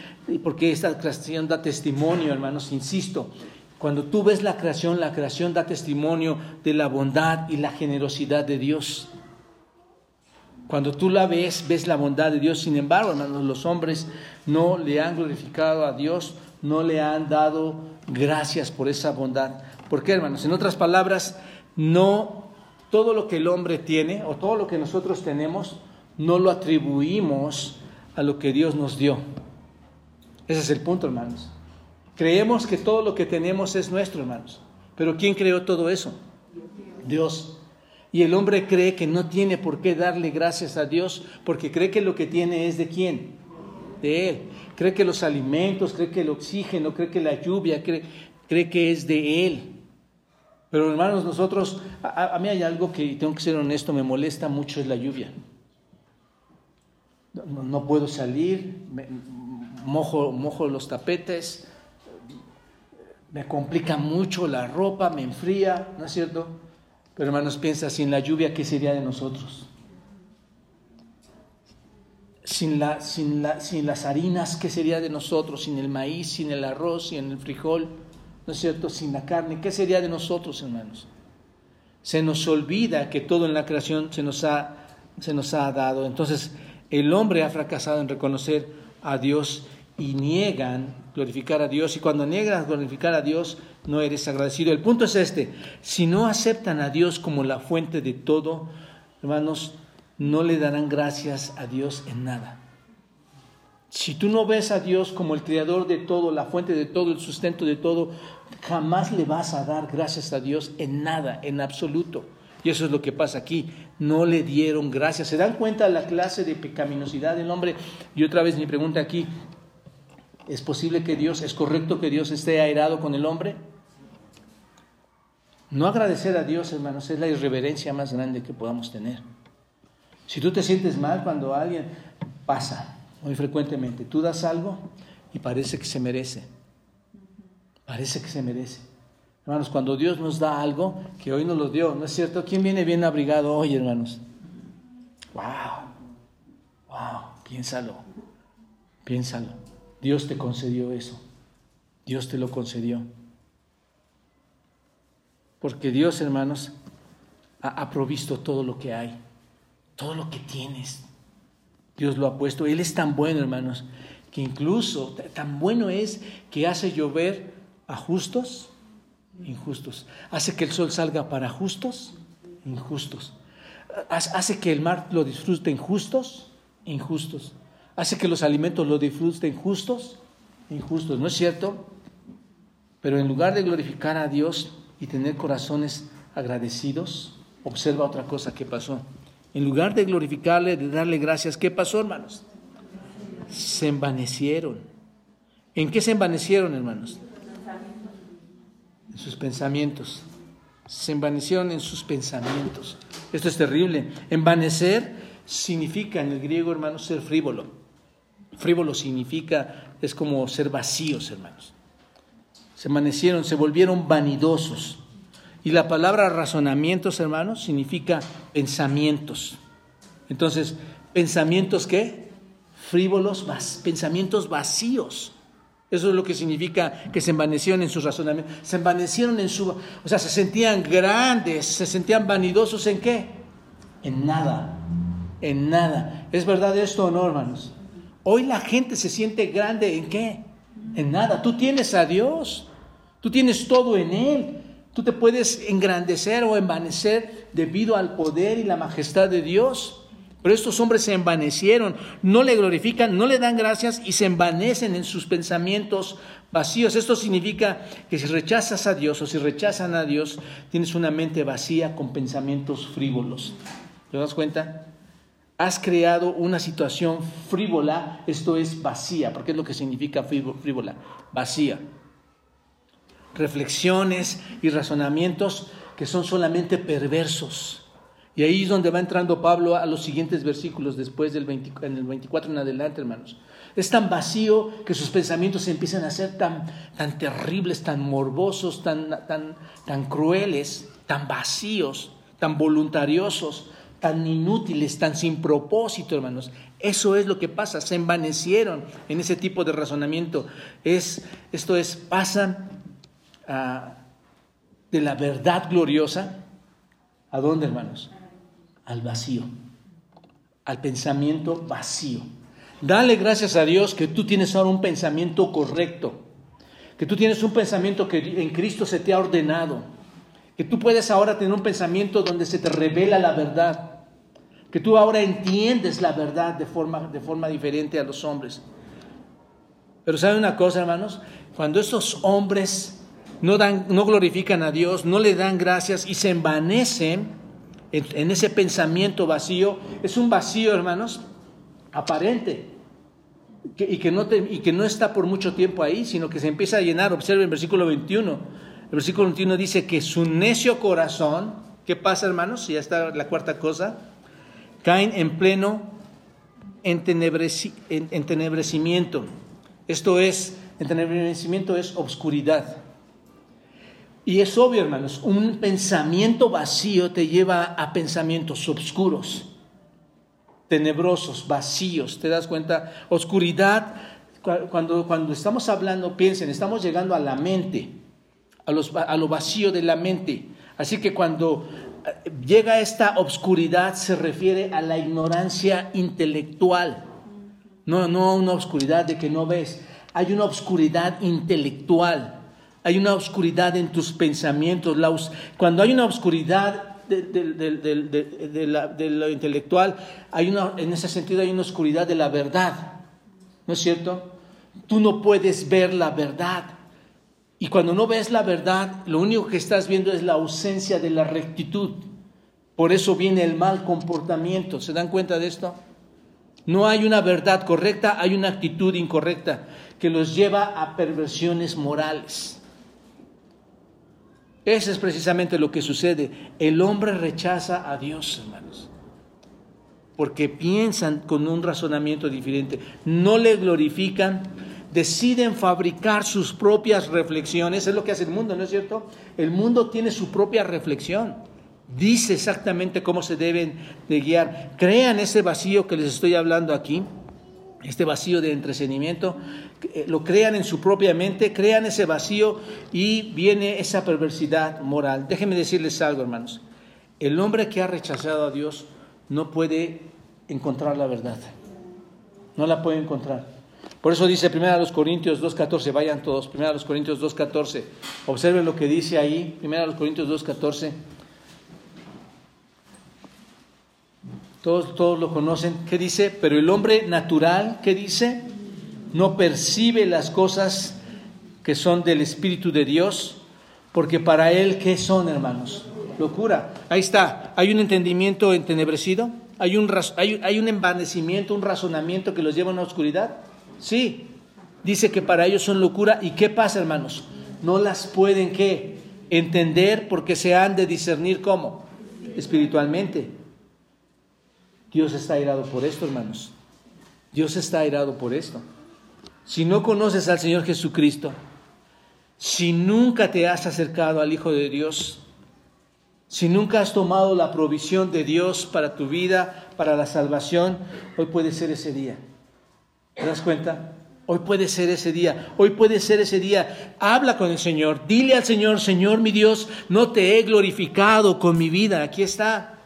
porque esta creación da testimonio, hermanos, insisto. Cuando tú ves la creación, la creación da testimonio de la bondad y la generosidad de Dios. Cuando tú la ves, ves la bondad de Dios. Sin embargo, hermanos, los hombres no le han glorificado a Dios, no le han dado gracias por esa bondad. ¿Por qué, hermanos? En otras palabras, no todo lo que el hombre tiene o todo lo que nosotros tenemos, no lo atribuimos a lo que Dios nos dio. Ese es el punto, hermanos. Creemos que todo lo que tenemos es nuestro, hermanos. Pero ¿quién creó todo eso? Dios. Y el hombre cree que no tiene por qué darle gracias a Dios porque cree que lo que tiene es de quién? De Él cree que los alimentos, cree que el oxígeno, cree que la lluvia, cree, cree que es de Él. Pero hermanos, nosotros, a, mí hay algo que, tengo que ser honesto, me molesta mucho, es la lluvia. No, puedo salir, mojo, mojo los tapetes, me complica mucho la ropa, me enfría, ¿no es cierto? Pero hermanos, piensa, sin la lluvia, ¿qué sería de nosotros? sin, la, sin, la, sin las harinas, ¿qué sería de nosotros? Sin el maíz, sin el arroz, sin el frijol, ¿no es cierto? Sin la carne, ¿qué sería de nosotros, hermanos? Se nos olvida que todo en la creación se nos ha, se nos ha dado. Entonces, el hombre ha fracasado en reconocer a Dios y niegan glorificar a Dios. Y cuando niegan glorificar a Dios, no eres agradecido. El punto es este, si no aceptan a Dios como la fuente de todo, hermanos, no le darán gracias a Dios en nada. Si tú no ves a Dios como el creador de todo, la fuente de todo, el sustento de todo, jamás le vas a dar gracias a Dios en nada, en absoluto. Y eso es lo que pasa aquí. No le dieron gracias. ¿Se dan cuenta la clase de pecaminosidad del hombre? Y otra vez mi pregunta aquí, ¿es posible que Dios, es correcto que Dios esté airado con el hombre? No agradecer a Dios, hermanos, es la irreverencia más grande que podamos tener. Si tú te sientes mal cuando alguien pasa, muy frecuentemente, tú das algo y parece que se merece. Parece que se merece. Hermanos, cuando Dios nos da algo que hoy nos lo dio, ¿no es cierto? ¿Quién viene bien abrigado hoy, hermanos? ¡Wow! ¡Wow! Piénsalo. Piénsalo. Dios te concedió eso. Dios te lo concedió. Porque Dios, hermanos, ha, provisto todo lo que hay, todo lo que tienes. Dios lo ha puesto. Él es tan bueno, hermanos, que incluso tan bueno es que hace llover a justos, injustos. Hace que el sol salga para justos, injustos. Hace que el mar lo disfruten justos, injustos. Hace que los alimentos lo disfruten justos, injustos. ¿No es cierto? Pero en lugar de glorificar a Dios, y tener corazones agradecidos, observa otra cosa que pasó. En lugar de glorificarle, de darle gracias, ¿qué pasó, hermanos? Se envanecieron. ¿En qué se envanecieron, hermanos? En sus pensamientos. Se envanecieron en sus pensamientos. Esto es terrible. Envanecer significa en el griego, hermanos, ser frívolo. Frívolo significa, es como ser vacíos, hermanos se amanecieron, se volvieron vanidosos. Y la palabra razonamientos, hermanos, significa pensamientos. Entonces, ¿pensamientos qué? Frívolos, pensamientos vacíos. Eso es lo que significa que se envanecieron en sus razonamientos. Se envanecieron en su... O sea, se sentían grandes, se sentían vanidosos en qué? En nada, en nada. ¿Es verdad esto o no, hermanos? Hoy la gente se siente grande en qué? En nada. Tú tienes a Dios. Tú tienes todo en Él. Tú te puedes engrandecer o envanecer debido al poder y la majestad de Dios. Pero estos hombres se envanecieron, no le glorifican, no le dan gracias y se envanecen en sus pensamientos vacíos. Esto significa que si rechazas a Dios o si rechazan a Dios, tienes una mente vacía con pensamientos frívolos. ¿Te das cuenta? Has creado una situación frívola, esto es vacía, porque es lo que significa frívola, vacía reflexiones y razonamientos que son solamente perversos. Y ahí es donde va entrando Pablo a los siguientes versículos después del en el 24 en adelante, hermanos. Es tan vacío que sus pensamientos empiezan a ser tan, tan terribles, tan morbosos, tan, tan, tan crueles, tan vacíos, tan voluntariosos, tan inútiles, tan sin propósito, hermanos. Eso es lo que pasa, se envanecieron en ese tipo de razonamiento. Es, esto es, pasan de la verdad gloriosa, ¿a dónde, hermanos? Al vacío, al pensamiento vacío. Dale gracias a Dios que tú tienes ahora un pensamiento correcto, que tú tienes un pensamiento que en Cristo se te ha ordenado, que tú puedes ahora tener un pensamiento donde se te revela la verdad, que tú ahora entiendes la verdad de forma, de forma diferente a los hombres. Pero ¿saben una cosa, hermanos? Cuando esos hombres no, dan, no glorifican a Dios, no le dan gracias y se envanecen en, ese pensamiento vacío. Es un vacío, hermanos, aparente. y, que no y que no está por mucho tiempo ahí, sino que se empieza a llenar. Observen el versículo 21. El versículo 21 dice que su necio corazón, ¿qué pasa, hermanos? Ya está la cuarta cosa. Caen en pleno entenebrecimiento. Esto es, entenebrecimiento es obscuridad. Y es obvio, hermanos, un pensamiento vacío te lleva a pensamientos oscuros, tenebrosos, vacíos. ¿Te das cuenta? Oscuridad, cuando, cuando estamos hablando, piensen, estamos llegando a la mente, a, los, a lo vacío de la mente. Así que cuando eh, llega esta oscuridad se refiere a la ignorancia intelectual, no, no a una oscuridad de que no ves, hay una oscuridad intelectual hay una oscuridad en tus pensamientos. Cuando hay una oscuridad de, lo intelectual, hay una, en ese sentido hay una oscuridad de la verdad. ¿No es cierto? Tú no puedes ver la verdad. Y cuando no ves la verdad, lo único que estás viendo es la ausencia de la rectitud. Por eso viene el mal comportamiento. ¿Se dan cuenta de esto? No hay una verdad correcta, hay una actitud incorrecta que los lleva a perversiones morales. Eso es precisamente lo que sucede. El hombre rechaza a Dios, hermanos, porque piensan con un razonamiento diferente, no le glorifican, deciden fabricar sus propias reflexiones. Es lo que hace el mundo, ¿no es cierto? El mundo tiene su propia reflexión. Dice exactamente cómo se deben de guiar. Crean ese vacío que les estoy hablando aquí, este vacío de entretenimiento, eh, lo crean en su propia mente, crean ese vacío y viene esa perversidad moral. Déjenme decirles algo, hermanos. El hombre que ha rechazado a Dios no puede encontrar la verdad. No la puede encontrar. Por eso dice 1 Corintios 2.14, vayan todos, 1 Corintios 2.14, observen lo que dice ahí, 1 Corintios 2.14. Todos, todos lo conocen. ¿Qué dice? Pero el hombre natural, ¿qué dice? No percibe las cosas que son del Espíritu de Dios, porque para él, ¿qué son, hermanos? Locura. Ahí está. Hay un entendimiento entenebrecido, hay un, hay, un envanecimiento, un razonamiento que los lleva a una oscuridad. Sí, dice que para ellos son locura. ¿Y qué pasa, hermanos? No las pueden qué? Entender porque se han de discernir cómo? Espiritualmente. Dios está airado por esto, hermanos. Dios está airado por esto. Si no conoces al Señor Jesucristo, si nunca te has acercado al Hijo de Dios, si nunca has tomado la provisión de Dios para tu vida, para la salvación, hoy puede ser ese día. ¿Te das cuenta? Hoy puede ser ese día, hoy puede ser ese día. Habla con el Señor, dile al Señor, Señor mi Dios, no te he glorificado con mi vida, aquí está.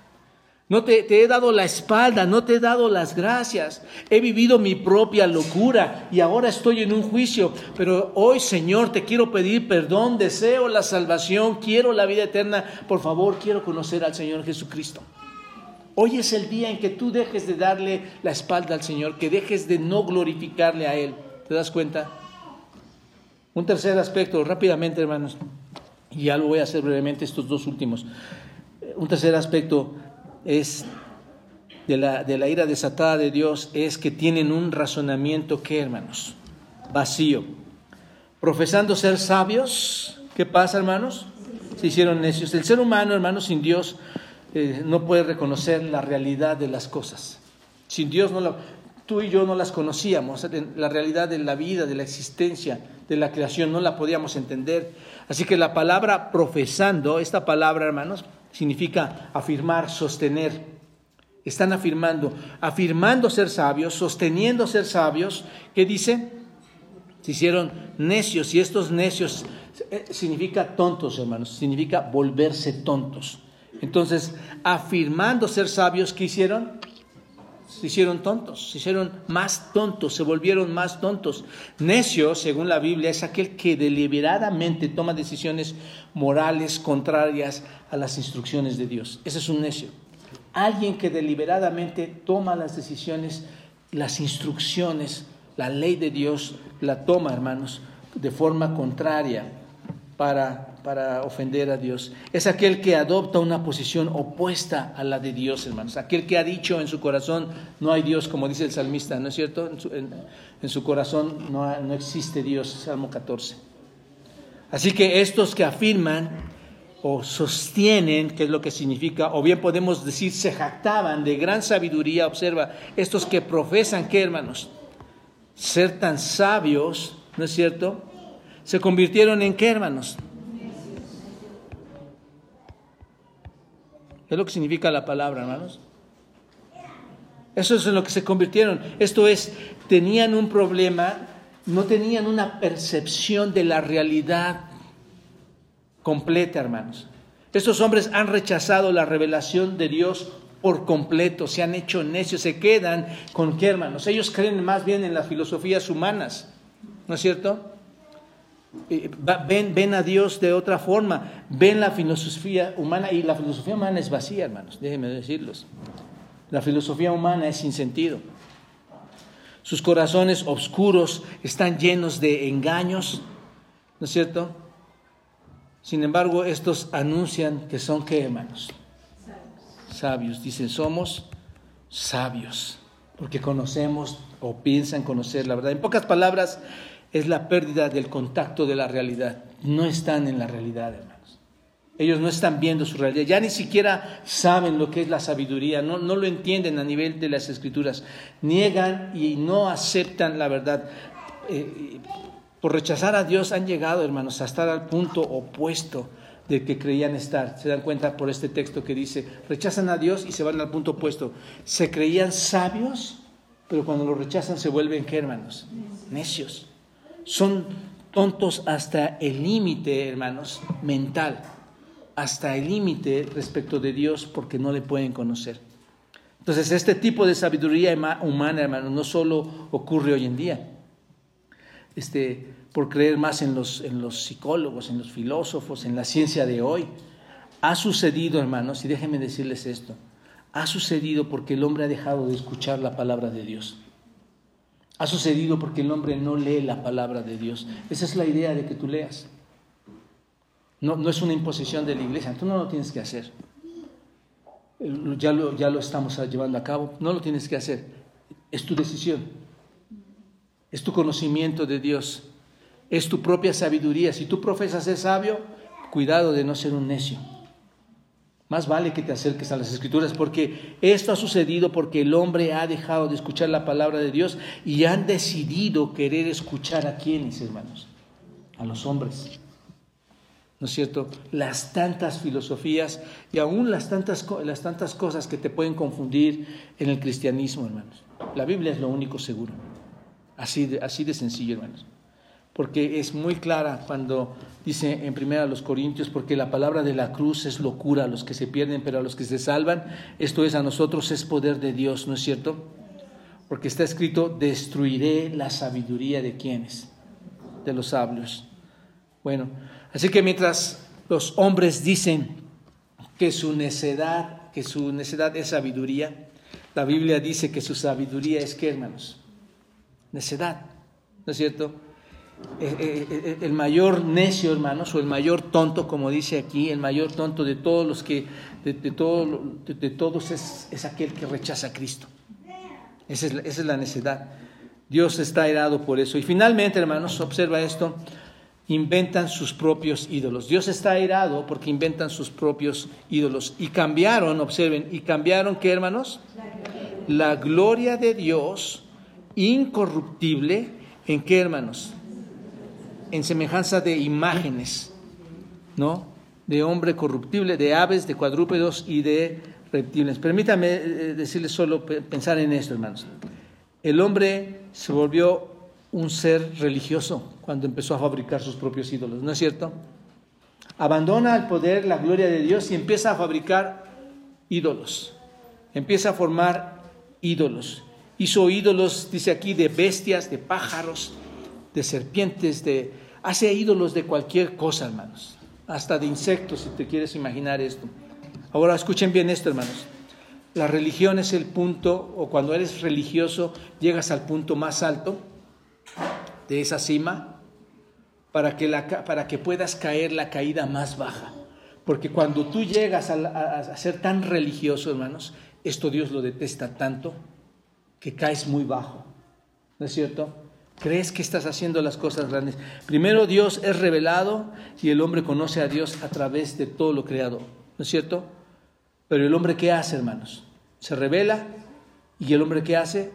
No te, he dado la espalda, no te he dado las gracias. He vivido mi propia locura y ahora estoy en un juicio. Pero hoy, Señor, te quiero pedir perdón, deseo la salvación, quiero la vida eterna. Por favor, quiero conocer al Señor Jesucristo. Hoy es el día en que tú dejes de darle la espalda al Señor, que dejes de no glorificarle a Él. ¿Te das cuenta? Un tercer aspecto, rápidamente hermanos, y ya lo voy a hacer brevemente estos dos últimos. Un tercer aspecto es de la, de la ira desatada de Dios, es que tienen un razonamiento que, hermanos, vacío. Profesando ser sabios, ¿qué pasa, hermanos? Se hicieron necios. El ser humano, hermanos, sin Dios, eh, no puede reconocer la realidad de las cosas. Sin Dios no la, tú y yo no las conocíamos, la realidad de la vida, de la existencia, de la creación, no la podíamos entender. Así que la palabra profesando, esta palabra, hermanos, significa afirmar, sostener. Están afirmando, afirmando ser sabios, sosteniendo ser sabios. ¿Qué dice? Se hicieron necios y estos necios eh, significa tontos, hermanos, significa volverse tontos. Entonces, afirmando ser sabios, ¿qué hicieron? Se hicieron tontos, se hicieron más tontos, se volvieron más tontos. Necio, según la Biblia, es aquel que deliberadamente toma decisiones morales contrarias a las instrucciones de Dios. Ese es un necio. Alguien que deliberadamente toma las decisiones, las instrucciones, la ley de Dios, la toma, hermanos, de forma contraria para para ofender a Dios. Es aquel que adopta una posición opuesta a la de Dios, hermanos. Aquel que ha dicho en su corazón, no hay Dios, como dice el salmista, ¿no es cierto? En su, corazón no, no existe Dios, Salmo 14. Así que estos que afirman o sostienen, que es lo que significa, o bien podemos decir se jactaban de gran sabiduría, observa, estos que profesan que, hermanos, ser tan sabios, ¿no es cierto? Se convirtieron en qué, hermanos? Es lo que significa la palabra, hermanos. Eso es en lo que se convirtieron. Esto es, tenían un problema, no tenían una percepción de la realidad completa, hermanos. Estos hombres han rechazado la revelación de Dios por completo, se han hecho necios, se quedan con qué, hermanos. Ellos creen más bien en las filosofías humanas, ¿no es cierto? Ven, ven a Dios de otra forma, ven la filosofía humana y la filosofía humana es vacía, hermanos, déjenme decirlos. La filosofía humana es sin sentido. Sus corazones oscuros están llenos de engaños, ¿no es cierto? Sin embargo, estos anuncian que son qué, hermanos? sabios. Dicen, somos sabios, porque conocemos o piensan conocer la verdad. En pocas palabras, es la pérdida del contacto de la realidad. No están en la realidad, hermanos. Ellos no están viendo su realidad, ya ni siquiera saben lo que es la sabiduría, no, lo entienden a nivel de las escrituras. Niegan y no aceptan la verdad. Eh, por rechazar a Dios han llegado, hermanos, a estar al punto opuesto de que creían estar. Se dan cuenta por este texto que dice, rechazan a Dios y se van al punto opuesto. Se creían sabios, pero cuando lo rechazan se vuelven, ¿qué hermanos? Necios. Son tontos hasta el límite, hermanos, mental, hasta el límite respecto de Dios porque no le pueden conocer. Entonces, este tipo de sabiduría humana, hermanos, no solo ocurre hoy en día. Este, por creer más en los, en los psicólogos, en los filósofos, en la ciencia de hoy. Ha sucedido, hermanos, y déjenme decirles esto, ha sucedido porque el hombre ha dejado de escuchar la palabra de Dios. Ha sucedido porque el hombre no lee la palabra de Dios. Esa es la idea de que tú leas. No, no es una imposición de la iglesia, tú no lo tienes que hacer. Ya lo, ya lo estamos llevando a cabo, no lo tienes que hacer. Es tu decisión, es tu conocimiento de Dios es tu propia sabiduría. Si tú profesas ser sabio, cuidado de no ser un necio. Más vale que te acerques a las escrituras porque esto ha sucedido porque el hombre ha dejado de escuchar la palabra de Dios y han decidido querer escuchar a quienes, hermanos, a los hombres. ¿No es cierto? Las tantas filosofías y aún las tantas, las tantas cosas que te pueden confundir en el cristianismo, hermanos. La Biblia es lo único seguro. Así así de sencillo, hermanos porque es muy clara cuando dice en primera los Corintios, porque la palabra de la cruz es locura a los que se pierden, pero a los que se salvan, esto es a nosotros es poder de Dios, ¿no es cierto? Porque está escrito, destruiré la sabiduría de quienes, de los sabios. Bueno, así que mientras los hombres dicen que su necedad, que su necedad es sabiduría, la Biblia dice que su sabiduría es qué, hermanos? Necedad, ¿no es cierto? Eh, eh, eh, el mayor necio, hermanos, o el mayor tonto, como dice aquí, el mayor tonto de todos los que, de, todo, de, todos es, aquel que rechaza a Cristo. Esa es, esa es la necedad. Dios está airado por eso. Y finalmente, hermanos, observa esto, inventan sus propios ídolos. Dios está airado porque inventan sus propios ídolos. Y cambiaron, observen, y cambiaron, ¿qué, hermanos? La gloria de Dios incorruptible, ¿en qué, hermanos? En semejanza de imágenes, ¿no? De hombre corruptible, de aves, de cuadrúpedos y de reptiles. Permítame eh, eh, decirles solo pensar en esto, hermanos. El hombre se volvió un ser religioso cuando empezó a fabricar sus propios ídolos, ¿no es cierto? Abandona el poder, la gloria de Dios y empieza a fabricar ídolos. Empieza a formar ídolos. Hizo ídolos, dice aquí, de bestias, de pájaros, de serpientes, de, hace ídolos de cualquier cosa, hermanos, hasta de insectos, si te quieres imaginar esto. Ahora escuchen bien esto, hermanos. La religión es el punto, o cuando eres religioso, llegas al punto más alto de esa cima para que, la, para que puedas caer la caída más baja. Porque cuando tú llegas a, a ser tan religioso, hermanos, esto Dios lo detesta tanto que caes muy bajo. ¿No es cierto? Crees que estás haciendo las cosas grandes. Primero Dios es revelado y el hombre conoce a Dios a través de todo lo creado. ¿No es cierto? Pero el hombre ¿qué hace, hermanos? Se revela y el hombre ¿qué hace?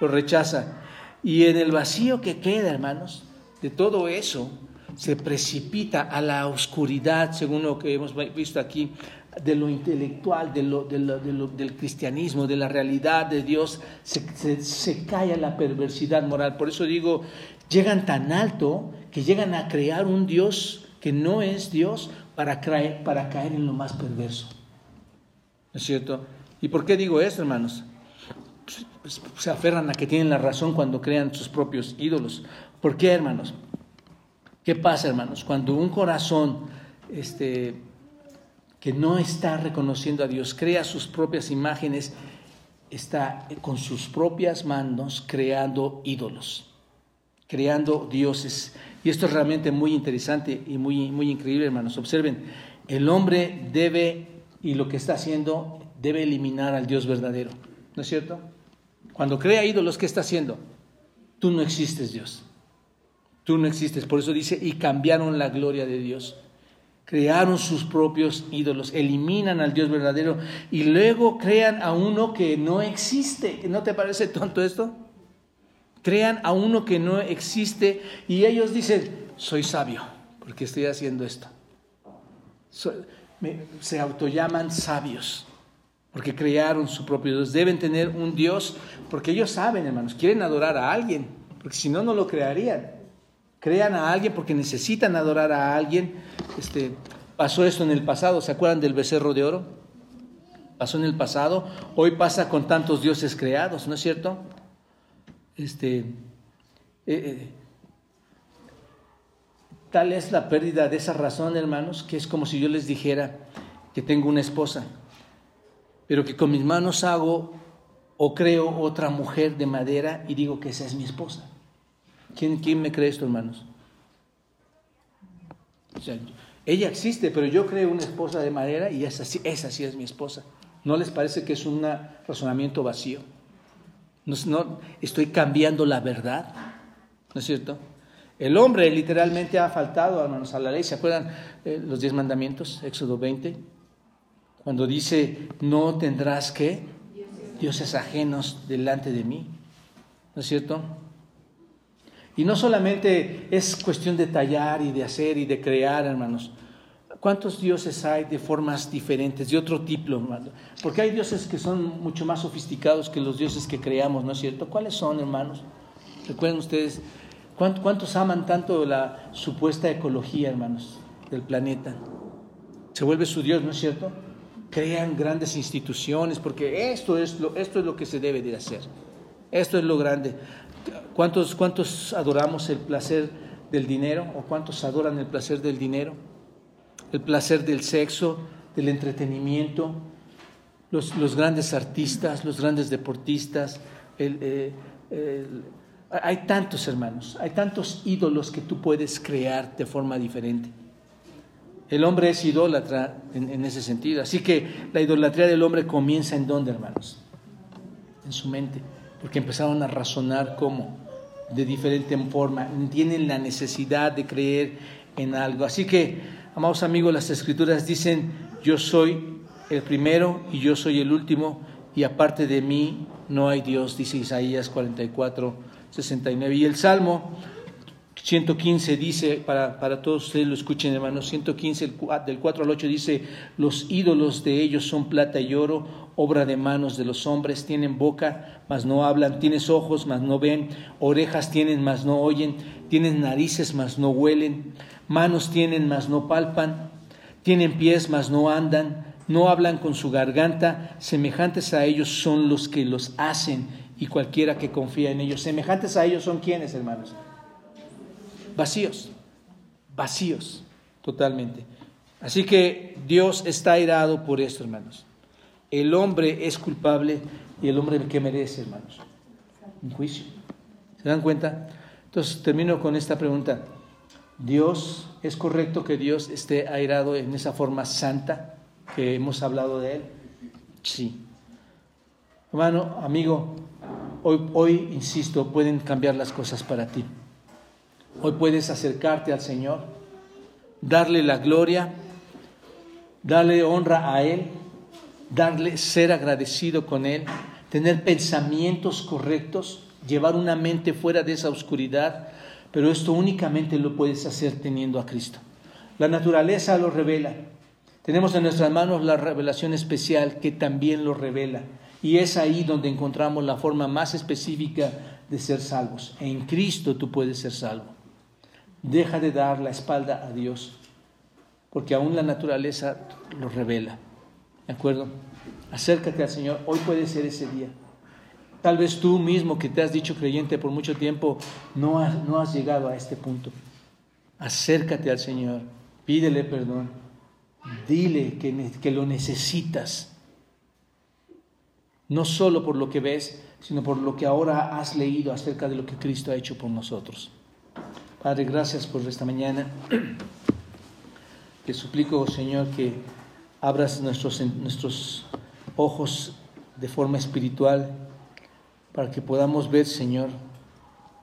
Lo rechaza. Y en el vacío que queda, hermanos, de todo eso, se precipita a la oscuridad, según lo que hemos visto aquí, de lo intelectual, de lo, del cristianismo, de la realidad de Dios, se, se, cae la perversidad moral. Por eso digo, llegan tan alto que llegan a crear un Dios que no es Dios para, caer, para caer en lo más perverso. ¿No es cierto? ¿Y por qué digo esto, hermanos? Pues, se aferran a que tienen la razón cuando crean sus propios ídolos. ¿Por qué, hermanos? ¿Qué pasa, hermanos? Cuando un corazón este, que no está reconociendo a Dios, crea sus propias imágenes, está con sus propias manos creando ídolos, creando dioses. Y esto es realmente muy interesante y muy, muy increíble, hermanos. Observen, el hombre debe y lo que está haciendo debe eliminar al Dios verdadero. ¿No es cierto? Cuando crea ídolos, ¿qué está haciendo? Tú no existes, Dios. Tú no existes. Por eso dice, y cambiaron la gloria de Dios. Crearon sus propios ídolos, eliminan al Dios verdadero y luego crean a uno que no existe. ¿No te parece tonto esto? Crean a uno que no existe y ellos dicen, soy sabio porque estoy haciendo esto. se autollaman sabios porque crearon su propio Dios. Deben tener un Dios porque ellos saben, hermanos, quieren adorar a alguien, porque si no, no lo crearían. Crean a alguien porque necesitan adorar a alguien. Este, pasó esto en el pasado, ¿se acuerdan del becerro de oro? Pasó en el pasado, hoy pasa con tantos dioses creados, ¿no es cierto? Este, eh, eh, tal es la pérdida de esa razón, hermanos, que es como si yo les dijera que tengo una esposa, pero que con mis manos hago o creo otra mujer de madera y digo que esa es mi esposa. ¿Quién, quién me cree esto, hermanos? ella existe, pero yo creo una esposa de madera y esa, esa sí es mi esposa. ¿No les parece que es un razonamiento vacío? No, estoy cambiando la verdad, ¿no es cierto? El hombre literalmente ha faltado, hermanos, a la ley. ¿Se acuerdan eh, los diez mandamientos, Éxodo 20? Cuando dice, no tendrás que dioses ajenos delante de mí, ¿no es cierto? Y no solamente es cuestión de tallar y de hacer y de crear, hermanos. ¿Cuántos dioses hay de formas diferentes, de otro tipo, hermano? Porque hay dioses que son mucho más sofisticados que los dioses que creamos, ¿no es cierto? ¿Cuáles son, hermanos? Recuerden ustedes, ¿cuántos aman tanto la supuesta ecología, hermanos, del planeta? Se vuelve su Dios, ¿no es cierto? Crean grandes instituciones, porque esto es lo, esto es lo que se debe de hacer. Esto es lo grande. ¿Cuántos, ¿Cuántos adoramos el placer del dinero o cuántos adoran el placer del dinero? El placer del sexo, del entretenimiento, los, los grandes artistas, los grandes deportistas. Eh, hay tantos hermanos, hay tantos ídolos que tú puedes crear de forma diferente. El hombre es idólatra en, en, ese sentido. Así que la idolatría del hombre comienza en dónde, hermanos? En su mente porque empezaron a razonar cómo, de diferente forma, tienen la necesidad de creer en algo. Así que, amados amigos, las escrituras dicen, yo soy el primero y yo soy el último, y aparte de mí no hay Dios, dice Isaías 44, 69. Y el Salmo 115 dice, para, para todos ustedes lo escuchen hermanos, 115 del 4 al 8 dice, los ídolos de ellos son plata y oro, obra de manos de los hombres, tienen boca, mas no hablan, tienes ojos, mas no ven, orejas tienen, mas no oyen, tienen narices, mas no huelen, manos tienen, mas no palpan, tienen pies, mas no andan, no hablan con su garganta, semejantes a ellos son los que los hacen y cualquiera que confía en ellos. Semejantes a ellos son quienes, hermanos vacíos, vacíos totalmente. Así que Dios está airado por esto, hermanos. El hombre es culpable y el hombre que merece, hermanos. Un juicio. ¿Se dan cuenta? Entonces termino con esta pregunta. ¿Dios, es correcto que Dios esté airado en esa forma santa que hemos hablado de Él? Sí. Hermano, amigo, hoy, hoy, insisto, pueden cambiar las cosas para ti. Hoy puedes acercarte al Señor, darle la gloria, darle honra a Él, darle ser agradecido con Él, tener pensamientos correctos, llevar una mente fuera de esa oscuridad, pero esto únicamente lo puedes hacer teniendo a Cristo. La naturaleza lo revela. Tenemos en nuestras manos la revelación especial que también lo revela. Y es ahí donde encontramos la forma más específica de ser salvos. En Cristo tú puedes ser salvo. Deja de dar la espalda a Dios, porque aún la naturaleza lo revela. ¿De acuerdo? Acércate al Señor. Hoy puede ser ese día. Tal vez tú mismo que te has dicho creyente por mucho tiempo, no has, no has llegado a este punto. Acércate al Señor, pídele perdón, dile que, que lo necesitas. No solo por lo que ves, sino por lo que ahora has leído acerca de lo que Cristo ha hecho por nosotros. Padre, gracias por esta mañana. Te suplico, Señor, que abras nuestros, nuestros ojos de forma espiritual para que podamos ver, Señor,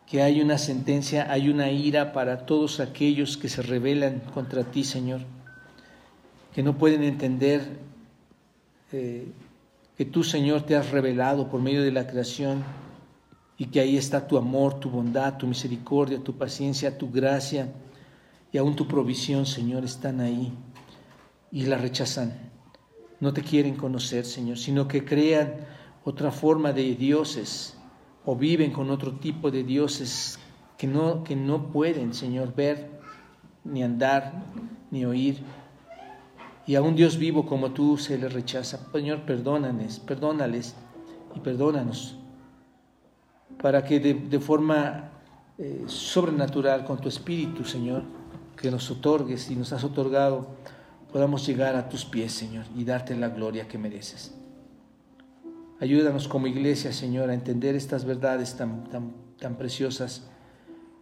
que hay una sentencia, hay una ira para todos aquellos que se rebelan contra ti, Señor, que no pueden entender eh, que tú, Señor, te has revelado por medio de la creación y que ahí está tu amor, tu bondad, tu misericordia, tu paciencia, tu gracia y aún tu provisión, Señor, están ahí y la rechazan. No te quieren conocer, Señor, sino que crean otra forma de dioses o viven con otro tipo de dioses que no, que no pueden, Señor, ver, ni andar, ni oír. Y a un Dios vivo como tú se les rechaza. Señor, perdónales, perdónales y perdónanos para que de, forma eh, sobrenatural con tu Espíritu, Señor, que nos otorgues y nos has otorgado, podamos llegar a tus pies, Señor, y darte la gloria que mereces. Ayúdanos como iglesia, Señor, a entender estas verdades tan, tan, tan preciosas.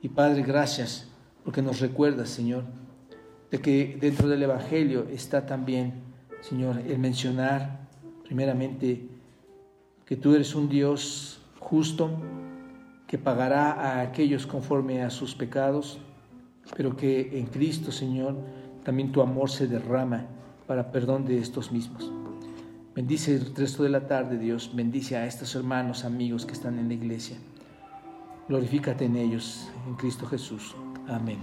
Y Padre, gracias porque nos recuerdas, Señor, de que dentro del Evangelio está también, Señor, el mencionar primeramente que tú eres un Dios justo, que pagará a aquellos conforme a sus pecados, pero que en Cristo, Señor, también tu amor se derrama para perdón de estos mismos. Bendice el resto de la tarde, Dios. Bendice a estos hermanos, amigos que están en la iglesia. Glorifícate en ellos, en Cristo Jesús. Amén.